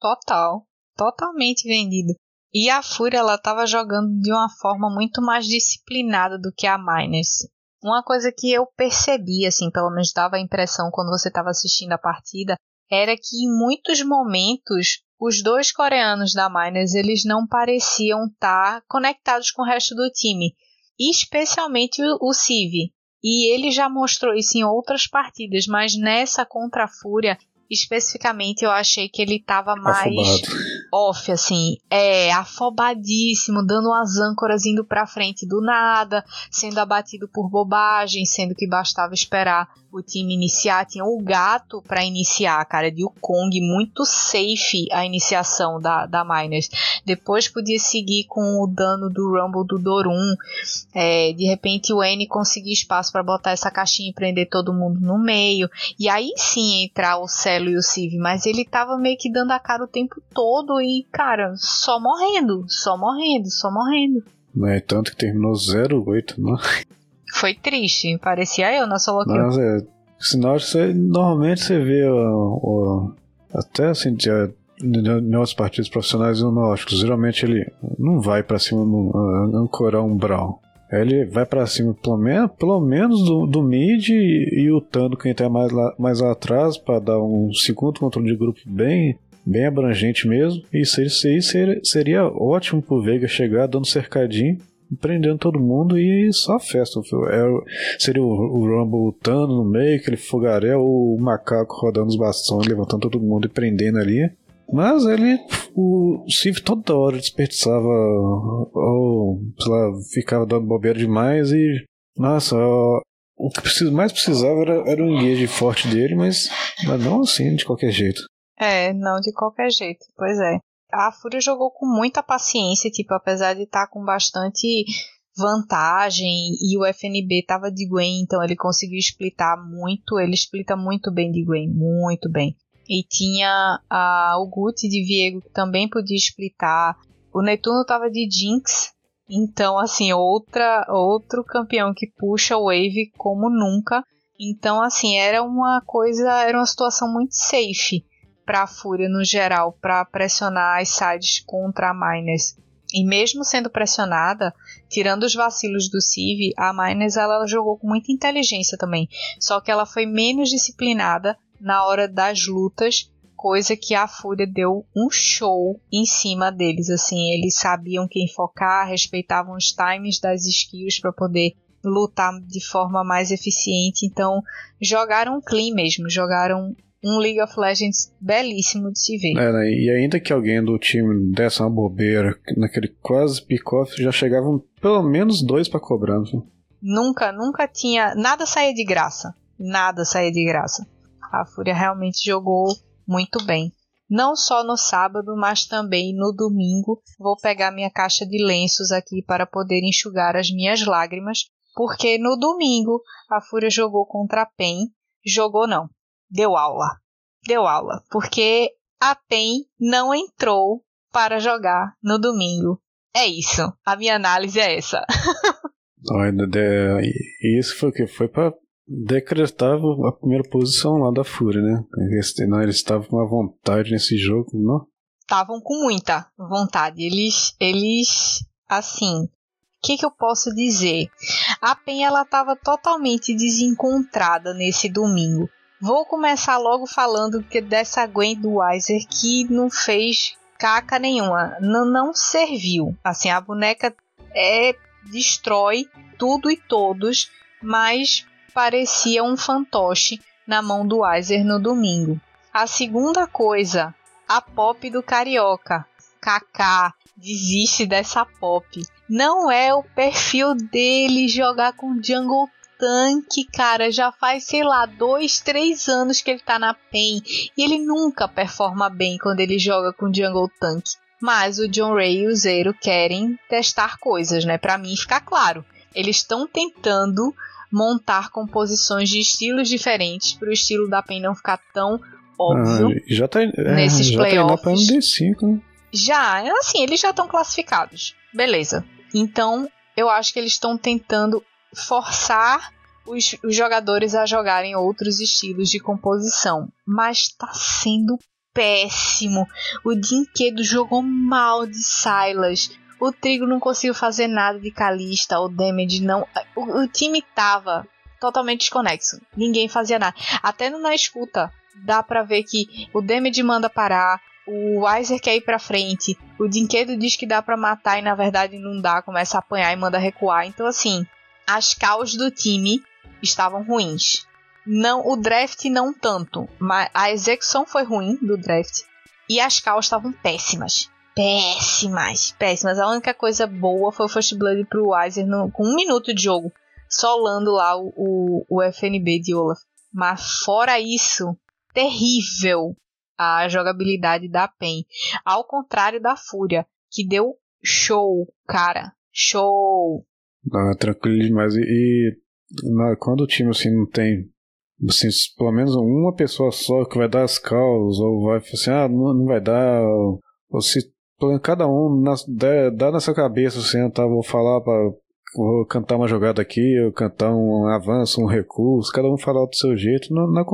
Total, totalmente vendido. E a Fúria ela estava jogando de uma forma muito mais disciplinada do que a Miners. Uma coisa que eu percebi, assim, pelo menos dava a impressão quando você estava assistindo a partida, era que em muitos momentos os dois coreanos da Miners eles não pareciam estar tá conectados com o resto do time, especialmente o, Civi. E ele já mostrou isso em outras partidas, mas nessa contra a Fúria especificamente eu achei que ele tava mais Afobado. off, assim, é, afobadíssimo, dando as âncoras indo pra frente do nada, sendo abatido por bobagem, sendo que bastava esperar o time iniciar. Tinha o gato para iniciar, cara, de o Kong, muito safe a iniciação da, da Miners. Depois podia seguir com o dano do Rumble do Dorum. É, de repente o N conseguir espaço para botar essa caixinha e prender todo mundo no meio. E aí sim entrar o Celo e o Civ, mas ele tava meio que dando a cara o tempo todo e, cara, só morrendo, só morrendo, só morrendo. Né, tanto que terminou 0-8, né? Foi triste, parecia eu na solo kill. Mas é. Que você, normalmente você vê o, o- até assim, de, em outros partidos profissionais analógicos, geralmente ele não vai pra cima no ah, ancorar um Brown. Ele vai pra cima pelo menos, pelo menos do, do mid e, e lutando quem tá mais lá, mais lá atrás pra dar um segundo controle de grupo bem bem abrangente mesmo. E isso, aí seria, seria ótimo pro Veiga chegar dando cercadinho, prendendo todo mundo e só festa. É, seria o, o Rumble lutando no meio, aquele fogaréu, o macaco rodando os bastões, levantando todo mundo e prendendo ali. Mas ele, o Civ toda hora desperdiçava, ou sei lá, ficava dando bobeira demais e, nossa, ó, o que mais precisava era, era um engage forte dele, mas, mas não assim, de qualquer jeito. É, não de qualquer jeito, pois é. A Fúria jogou com muita paciência, tipo, apesar de estar com bastante vantagem e o FNB tava de Gwen, então ele conseguiu splitar muito, ele splita muito bem de Gwen, muito bem. E tinha a, o Guti de Viego que também podia splitar. O Netuno tava de Jinx, então assim, outra outro campeão que puxa o Wave como nunca. Então assim, era uma coisa, era uma situação muito safe para a Fúria no geral, para pressionar as sides contra a Miners. E mesmo sendo pressionada, tirando os vacilos do Civ, a Miners ela jogou com muita inteligência também. Só que ela foi menos disciplinada na hora das lutas, coisa que a Fúria deu um show em cima deles. Assim, eles sabiam quem focar, respeitavam os times das skills para poder lutar de forma mais eficiente. Então, jogaram clean mesmo, jogaram um League of Legends belíssimo de se ver. É, né, e ainda que alguém do time desse uma bobeira naquele quase pick-off, já chegavam pelo menos dois pra cobrar. né? Nunca, nunca tinha. Nada saía de graça. Nada saía de graça. A Fúria realmente jogou muito bem. Não só no sábado, mas também no domingo. Vou pegar minha caixa de lenços aqui para poder enxugar as minhas lágrimas. Porque no domingo a Fúria jogou contra a PEN. Jogou não. Deu aula. Deu aula. Porque a PEN não entrou para jogar no domingo. É isso. A minha análise é essa. Isso foi o que? Foi pra decretar a primeira posição lá da Fúria, né? Eles, não, eles estavam com uma vontade nesse jogo, não? estavam com muita vontade. Eles, eles, assim, o que, que eu posso dizer? A Pen ela estava totalmente desencontrada nesse domingo. Vou começar logo falando que dessa Gwen do Weiser que não fez caca nenhuma, não, não serviu. Assim, a boneca é destrói tudo e todos, mas parecia um fantoche na mão do Weiser no domingo. A segunda coisa, a pop do carioca. Kaká, desiste dessa pop. Não é o perfil dele jogar com jungle tanque, cara. Já faz, sei lá, dois, três anos que ele tá na PEN. E ele nunca performa bem quando ele joga com jungle tanque. Mas o John Ray e o Zero querem testar coisas, né? Pra mim ficar claro. Eles estão tentando montar composições de estilos diferentes para o estilo da PEN não ficar tão óbvio. Ah, já tá, é, Nesses já tá playoffs. MD5, né? Já, assim, eles já estão classificados. Beleza. Então, eu acho que eles estão tentando forçar os, os jogadores a jogarem outros estilos de composição. Mas tá sendo péssimo. O Dinquedo jogou mal de Silas. O Trigo não conseguiu fazer nada de Calista. O Damage não. O, o time tava totalmente desconexo. Ninguém fazia nada. Até na escuta, dá pra ver que o Damage manda parar. O Weiser quer ir pra frente. O Dinquedo diz que dá pra matar e na verdade não dá. Começa a apanhar e manda recuar. Então, assim, as caos do time estavam ruins. Não, o draft não tanto, mas a execução foi ruim do draft e as calls estavam péssimas. Péssimas, péssimas. A única coisa boa foi o First Blood pro Weiser no, com um minuto de jogo, solando lá o, o, o FNB de Olaf. Mas fora isso, terrível a jogabilidade da PEN. Ao contrário da Fúria, que deu show, cara. Show! É tranquilo demais. E, e quando o time assim não tem assim, pelo menos uma pessoa só que vai dar as causas, ou vai assim, ah, não, não vai dar, ou se cada um nas, dá, dá na sua cabeça assim, tá, vou falar para vou cantar uma jogada aqui, ou cantar um avanço, um recurso, cada um falar do seu jeito, não, não.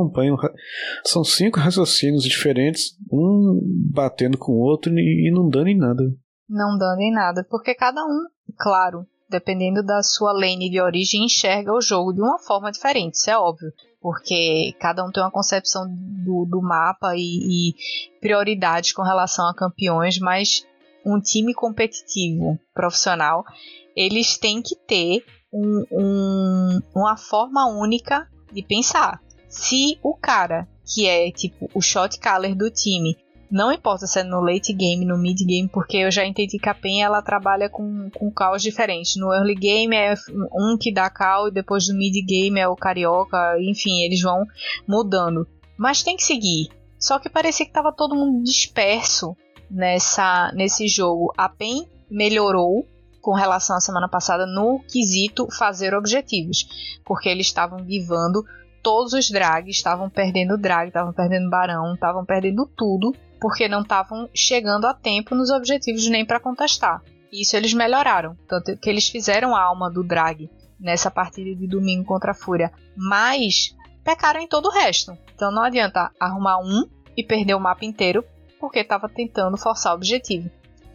São cinco raciocínios diferentes, um batendo com o outro e, e não dando em nada. Não dando em nada, porque cada um, claro, dependendo da sua lane de origem, enxerga o jogo de uma forma diferente, isso é óbvio. Porque cada um tem uma concepção do, do mapa e, e prioridades com relação a campeões, mas um time competitivo profissional, eles têm que ter um, um, uma forma única de pensar. Se o cara que é tipo o shot caller do time não importa se é no late game, no mid game, porque eu já entendi que a PEN ela trabalha com, com caos diferentes. No early game é um que dá cal e depois do mid game é o carioca, enfim, eles vão mudando. Mas tem que seguir. Só que parecia que estava todo mundo disperso nessa nesse jogo. A PEN melhorou com relação à semana passada no quesito fazer objetivos, porque eles estavam givando todos os drags, estavam perdendo drag, estavam perdendo barão, estavam perdendo tudo porque não estavam chegando a tempo nos objetivos nem para contestar. Isso eles melhoraram, tanto que eles fizeram a alma do drag nessa partida de domingo contra a Fúria, mas pecaram em todo o resto. Então não adianta arrumar um e perder o mapa inteiro porque estava tentando forçar o objetivo.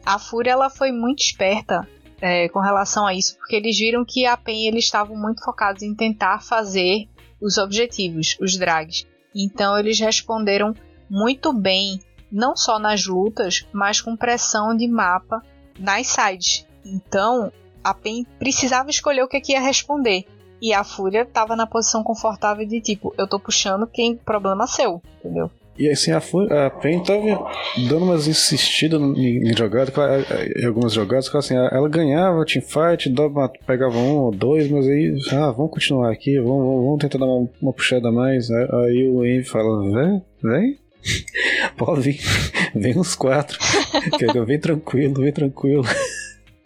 A Fúria ela foi muito esperta é, com relação a isso, porque eles viram que a PEN eles estavam muito focados em tentar fazer os objetivos, os drags. Então eles responderam muito bem não só nas lutas, mas com pressão de mapa nas sides. Então, a PEN precisava escolher o que, é que ia responder. E a Fúria estava na posição confortável de tipo, eu tô puxando quem problema seu, entendeu? E assim, a, a PEN tava dando umas insistidas em, em jogadas, em algumas jogadas, que assim, ela ganhava teamfight, dava, pegava um ou dois, mas aí, ah, vamos continuar aqui, vamos, vamos tentar dar uma, uma puxada mais. Aí o Envy fala, vem, vem, Pode vir, vem uns quatro. vem tranquilo, vem tranquilo.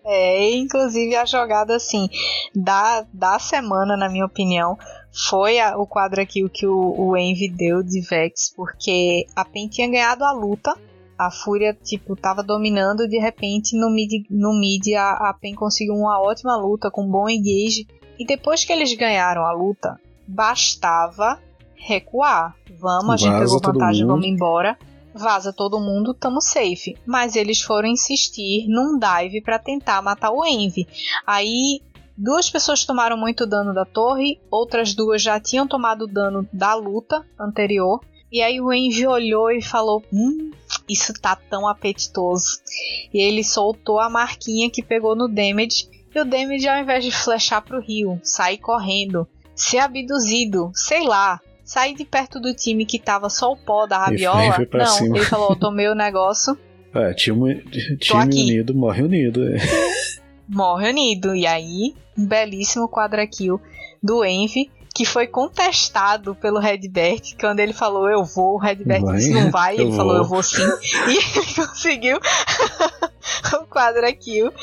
É, inclusive a jogada assim da, da semana, na minha opinião, foi a, o quadro aqui o que o, o Envy deu de Vex, porque a PEN tinha ganhado a luta, a Fúria tipo tava dominando, de repente no mid, no mid a, a PEN conseguiu uma ótima luta com um bom engage, e depois que eles ganharam a luta, bastava recuar. Vamos, a gente pegou vantagem, vamos embora. Vaza todo mundo, tamo safe. Mas eles foram insistir num dive para tentar matar o Envy. Aí duas pessoas tomaram muito dano da torre, outras duas já tinham tomado dano da luta anterior. E aí o Envy olhou e falou: Hum, isso tá tão apetitoso. E ele soltou a marquinha que pegou no damage. E o damage, ao invés de flechar pro rio, sair correndo, ser abduzido, sei lá, sair de perto do time que tava só o pó da rabiola. Não, cima. ele falou: tomei o negócio. É, time, time unido morre unido. É. Morre unido. E aí, um belíssimo quadra kill do Envy, que foi contestado pelo Redbert, quando ele falou eu vou, o Redbert disse não vai, ele vou. falou eu vou sim, e ele conseguiu o quadra kill.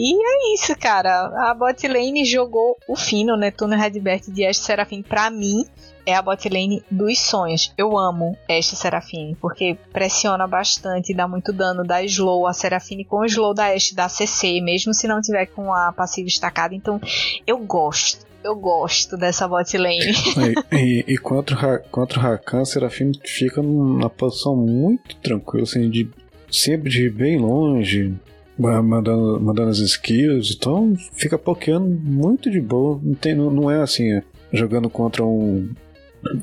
E é isso, cara. A bot lane jogou o fino, Netuno Redbert de Ash Serafim pra mim é a botlane dos sonhos. Eu amo esta Serafine, porque pressiona bastante, dá muito dano, dá slow. A Serafine com o slow da Ashe dá CC, mesmo se não tiver com a passiva estacada. Então, eu gosto. Eu gosto dessa botlane. e, e, e contra, contra o Rakan, Serafine fica numa posição muito tranquila, assim, de sempre de bem longe, mandando, mandando as skills, então fica pokeando muito de boa. Não, tem, não, não é assim, jogando contra um,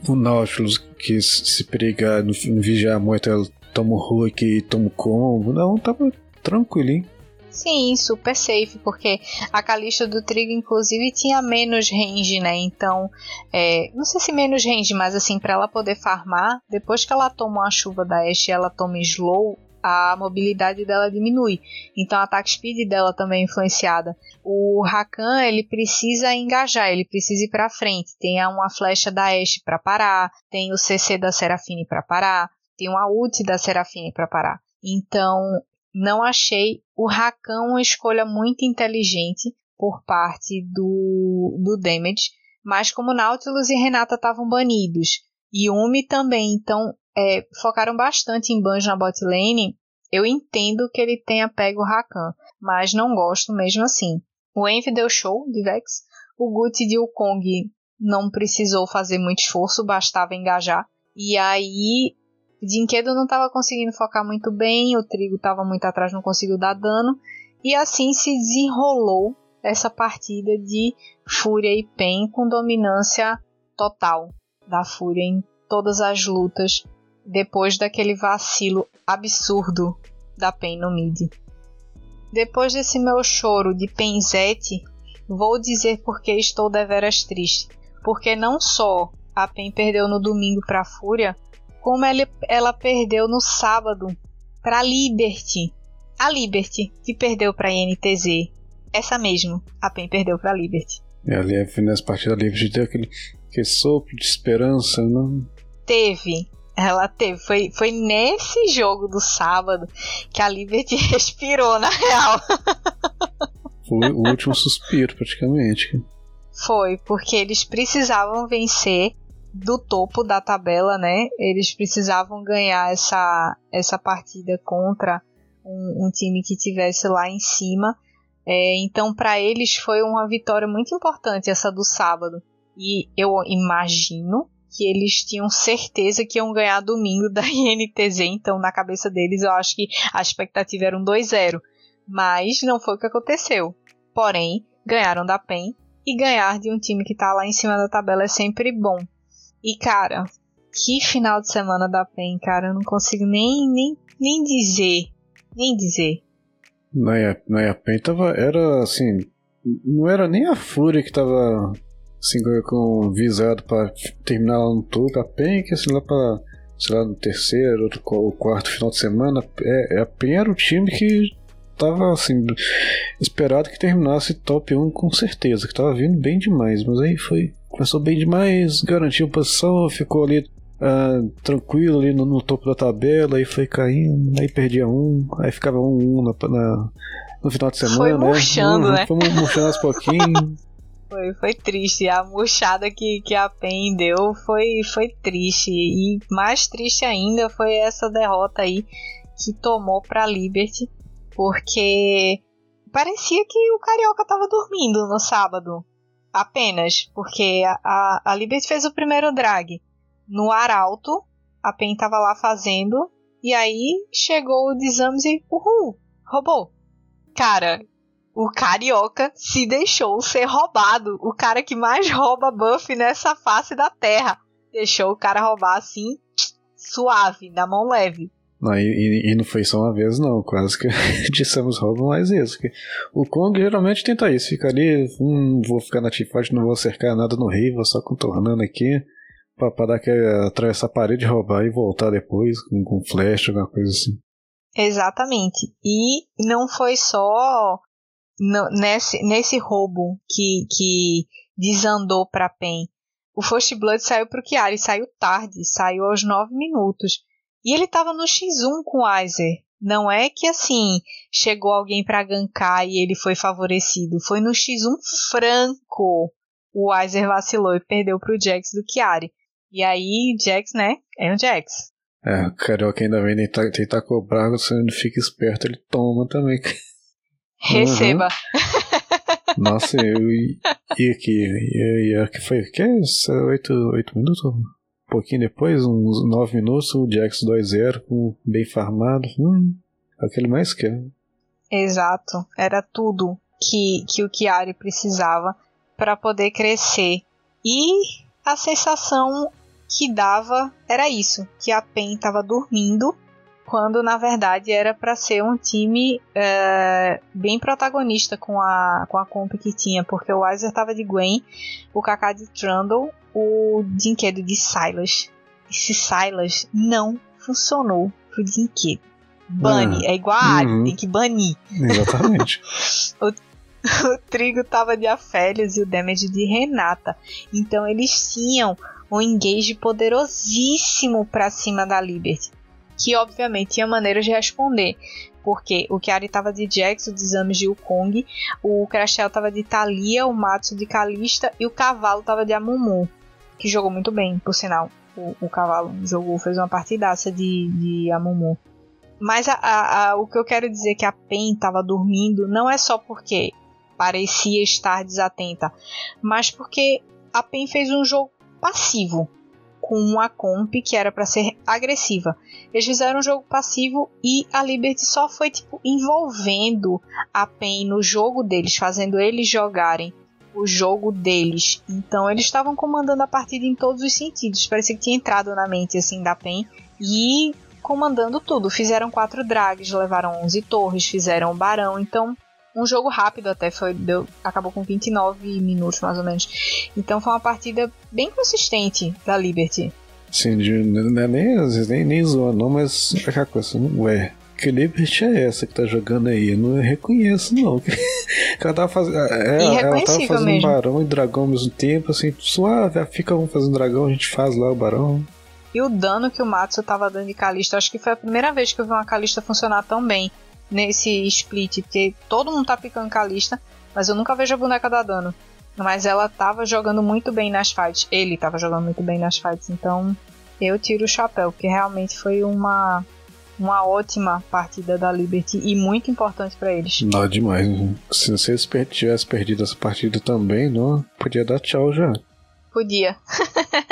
o Nautilus que se perigar no, no vigiar muito, ela toma o Hulk e toma combo. Não, tava tranquilinho. Sim, super safe, porque a Calista do Trigo, inclusive, tinha menos range, né? Então, é, não sei se menos range, mas assim, para ela poder farmar, depois que ela toma a chuva da Ashe e ela toma slow, a mobilidade dela diminui. Então, a attack speed dela também é influenciada. O Rakan, ele precisa engajar, ele precisa ir para frente. Tem uma flecha da Ashe para parar, tem o CC da Serafine para parar, tem uma ult da Serafine para parar. Então, não achei o Rakan uma escolha muito inteligente por parte do, do Damage, mas como Nautilus e Renata estavam banidos, e Umi também, então é, focaram bastante em bans na bot lane, eu entendo que ele tenha pego o Rakan, mas não gosto mesmo assim. O Envy deu show de Vex, o Guti de Wukong não precisou fazer muito esforço, bastava engajar, e aí Dinquedo não estava conseguindo focar muito bem, o Trigo estava muito atrás, não conseguiu dar dano. E assim se desenrolou essa partida de Fúria e Pen com dominância total da Fúria em todas as lutas depois daquele vacilo absurdo da Pen no mid. Depois desse meu choro de Penzete, vou dizer porque estou deveras triste. Porque não só a Pen perdeu no domingo para a Fúria, como ela, ela perdeu no sábado para Liberty. A Liberty que perdeu para INTZ. Essa mesmo, a PEN perdeu para Liberty. E ali nessa partida a Liberty deu aquele, aquele sopro de esperança, não? Teve. Ela teve. Foi, foi nesse jogo do sábado que a Liberty respirou, na real. Foi o último suspiro, praticamente. Foi, porque eles precisavam vencer do topo da tabela, né? Eles precisavam ganhar essa, essa partida contra um, um time que tivesse lá em cima. É, então, para eles foi uma vitória muito importante essa do sábado. E eu imagino que eles tinham certeza que iam ganhar domingo da INTZ. Então, na cabeça deles, eu acho que a expectativa era um 2-0. Mas não foi o que aconteceu. Porém, ganharam da PEN. E ganhar de um time que está lá em cima da tabela é sempre bom. E cara, que final de semana da PEN, cara. Eu não consigo nem, nem, nem dizer. Nem dizer. Na, na PEN tava. Era assim. Não era nem a Fúria que tava com visado para terminar lá no topo. A PEN que assim lá pra. Sei lá, no terceiro ou quarto final de semana. É, a PEN era o time que tava assim. Esperado que terminasse top 1 com certeza. Que tava vindo bem demais. Mas aí foi começou bem demais, garantiu posição, ficou ali uh, tranquilo ali no, no, topo da tabela, aí foi caindo, aí perdia um, aí ficava um, um na, na no final de semana. Foi murchando, né? né? Foi murchando aos pouquinhos. Foi, foi triste. A murchada que, que a PEN deu foi, foi triste. E mais triste ainda foi essa derrota aí que tomou pra Liberty. Porque parecia que o Carioca tava dormindo no sábado apenas, porque a, a Liberty fez o primeiro drag no Arauto, a Pen estava lá fazendo, e aí chegou o Desames e uhul, roubou. Cara, o Carioca se deixou ser roubado. O cara que mais rouba buff nessa face da Terra. Deixou o cara roubar assim, suave, na mão leve. Não, e, e, não foi só uma vez, não. Quase que dissemos roubam mais isso. O Kong geralmente tenta isso, fica ali, hum, vou ficar na teamfight, não vou cercar nada no rei, vou só contornando aqui. Pra, pra dar aquela, atravessar a parede, roubar e voltar depois com, com flash, alguma coisa assim. Exatamente. E não foi só no, nesse, nesse roubo que, que desandou pra PEN. O First Blood saiu pro Chiari, saiu tarde, saiu aos 9 minutos. E ele tava no X1 com o Aizer. Não é que assim, chegou alguém para gankar e ele foi favorecido. Foi no X1 franco. O Aizer vacilou e perdeu pro Jax do Chiari. E aí, Jax, né? É um Jax. É, o Carioca ainda vem tentar, tentar cobrar, você não fica esperto, ele toma também. Receba. Uhum. Nossa, eu e, e aqui, e, aqui foi, que é? Oito, oito minutos? pouquinho depois, uns 9 minutos, o Jax 2-0, bem farmado. Hum, é o que ele mais quer. Exato. Era tudo que, que o Chiari precisava para poder crescer. E a sensação que dava era isso, que a PEN estava dormindo quando na verdade era para ser um time é, bem protagonista com a, com a comp que tinha, porque o Weiser tava de Gwen, o Kaká de Trundle, o Dinquedo de Silas. Esse Silas não funcionou pro Dinquedo. Bane, Ah, é igual a uhum. tem que banir. Exatamente. o Trigo tava de Afélios e o Damage de Renata. Então eles tinham um engage poderosíssimo pra cima da Liberty. Que obviamente tinha maneiras de responder. Porque o Kiari tava de Jax, o Desames de Wukong, o Crashel tava de Thalia, o Matsu de Kalista e o Cavalo tava de Amumu. Que jogou muito bem, por sinal. O, o Cavalo jogou, fez uma partidaça de, de Amumu. Mas a- a- a- o que eu quero dizer que a Pen estava dormindo não é só porque parecia estar desatenta, mas porque a Pen fez um jogo passivo com uma comp que era para ser agressiva. Eles fizeram um jogo passivo e a Liberty só foi tipo envolvendo a Pen no jogo deles, fazendo eles jogarem o jogo deles. Então eles estavam comandando a partida em todos os sentidos. Parecia que tinha entrado na mente assim da Pen e comandando tudo. Fizeram quatro drags, levaram 11 torres, fizeram o barão. Então, um jogo rápido até foi, deu, acabou com 29 minutos mais ou menos. Então foi uma partida bem consistente da Liberty. De, não é nem, nem, nem zoando, não, mas é aquela coisa, não, ué, que Liberty é essa que tá jogando aí? Eu não reconheço, não. Ela tava fazendo. É, ela tava fazendo mesmo. barão e dragão ao mesmo tempo, assim, suave, fica um fazendo dragão, a gente faz lá o barão. E o dano que o Matsu tava dando de Kalista, acho que foi a primeira vez que eu vi uma Kalista funcionar tão bem nesse split, porque todo mundo tá picando Kalista, mas eu nunca vejo a boneca dar dano. Mas ela tava jogando muito bem nas fights. Ele tava jogando muito bem nas fights, então eu tiro o chapéu, porque realmente foi uma uma ótima partida da Liberty e muito importante pra eles. Não, demais. Se vocês tivessem perdido essa partida também, não, podia dar tchau já. Podia.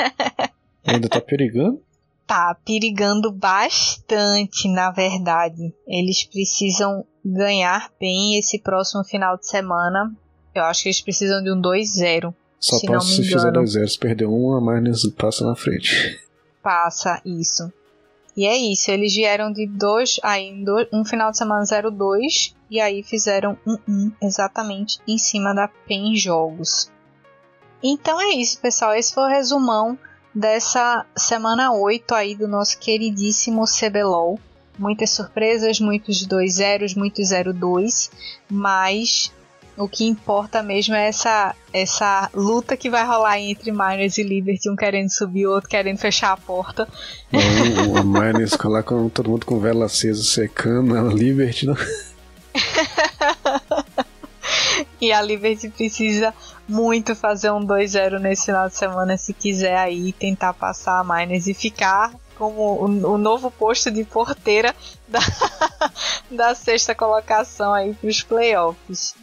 Ainda tá perigando? Tá perigando bastante, na verdade. Eles precisam ganhar bem esse próximo final de semana. Eu acho que eles precisam de um 2-0. Só Se passa se fizer engano. 2-0, se perder um, a Marnes passa na frente. Passa isso. E é isso, eles vieram de dois, aí um final de semana 0-2 e aí fizeram um 1 exatamente em cima da PEN Jogos. Então é isso, pessoal. Esse foi o resumão dessa semana 8 aí do nosso queridíssimo CBLOL. Muitas surpresas, muitos 2-0, muitos 0-2, mas o que importa mesmo é essa, essa luta que vai rolar entre Miners e Liberty, um querendo subir, o outro querendo fechar a porta. A Marnes lá com todo mundo com vela acesa secando, a Liberty não. E a Liberty precisa muito fazer um 2-0 nesse final de semana se quiser aí tentar passar a Miners e ficar como o, o novo posto de porteira da, da sexta colocação aí para os playoffs.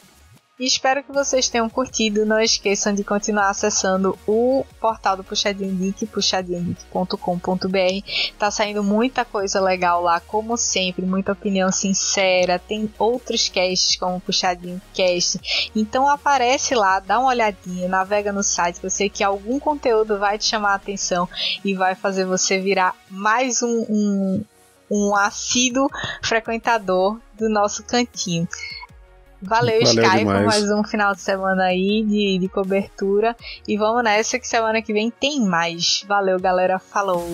Espero que vocês tenham curtido. Não esqueçam de continuar acessando o portal do Puxadinho Geek, puxadinhogeek.com.br. Tá saindo muita coisa legal lá, como sempre, muita opinião sincera. Tem outros casts como o Puxadinho Cast. Então aparece lá, dá uma olhadinha, navega no site, que eu sei que algum conteúdo vai te chamar a atenção e vai fazer você virar mais um, um, um assíduo frequentador do nosso cantinho. Valeu, Valeu Sky, por demais. mais um final de semana aí de, de cobertura. E vamos nessa que semana que vem tem mais. Valeu, galera. Falou!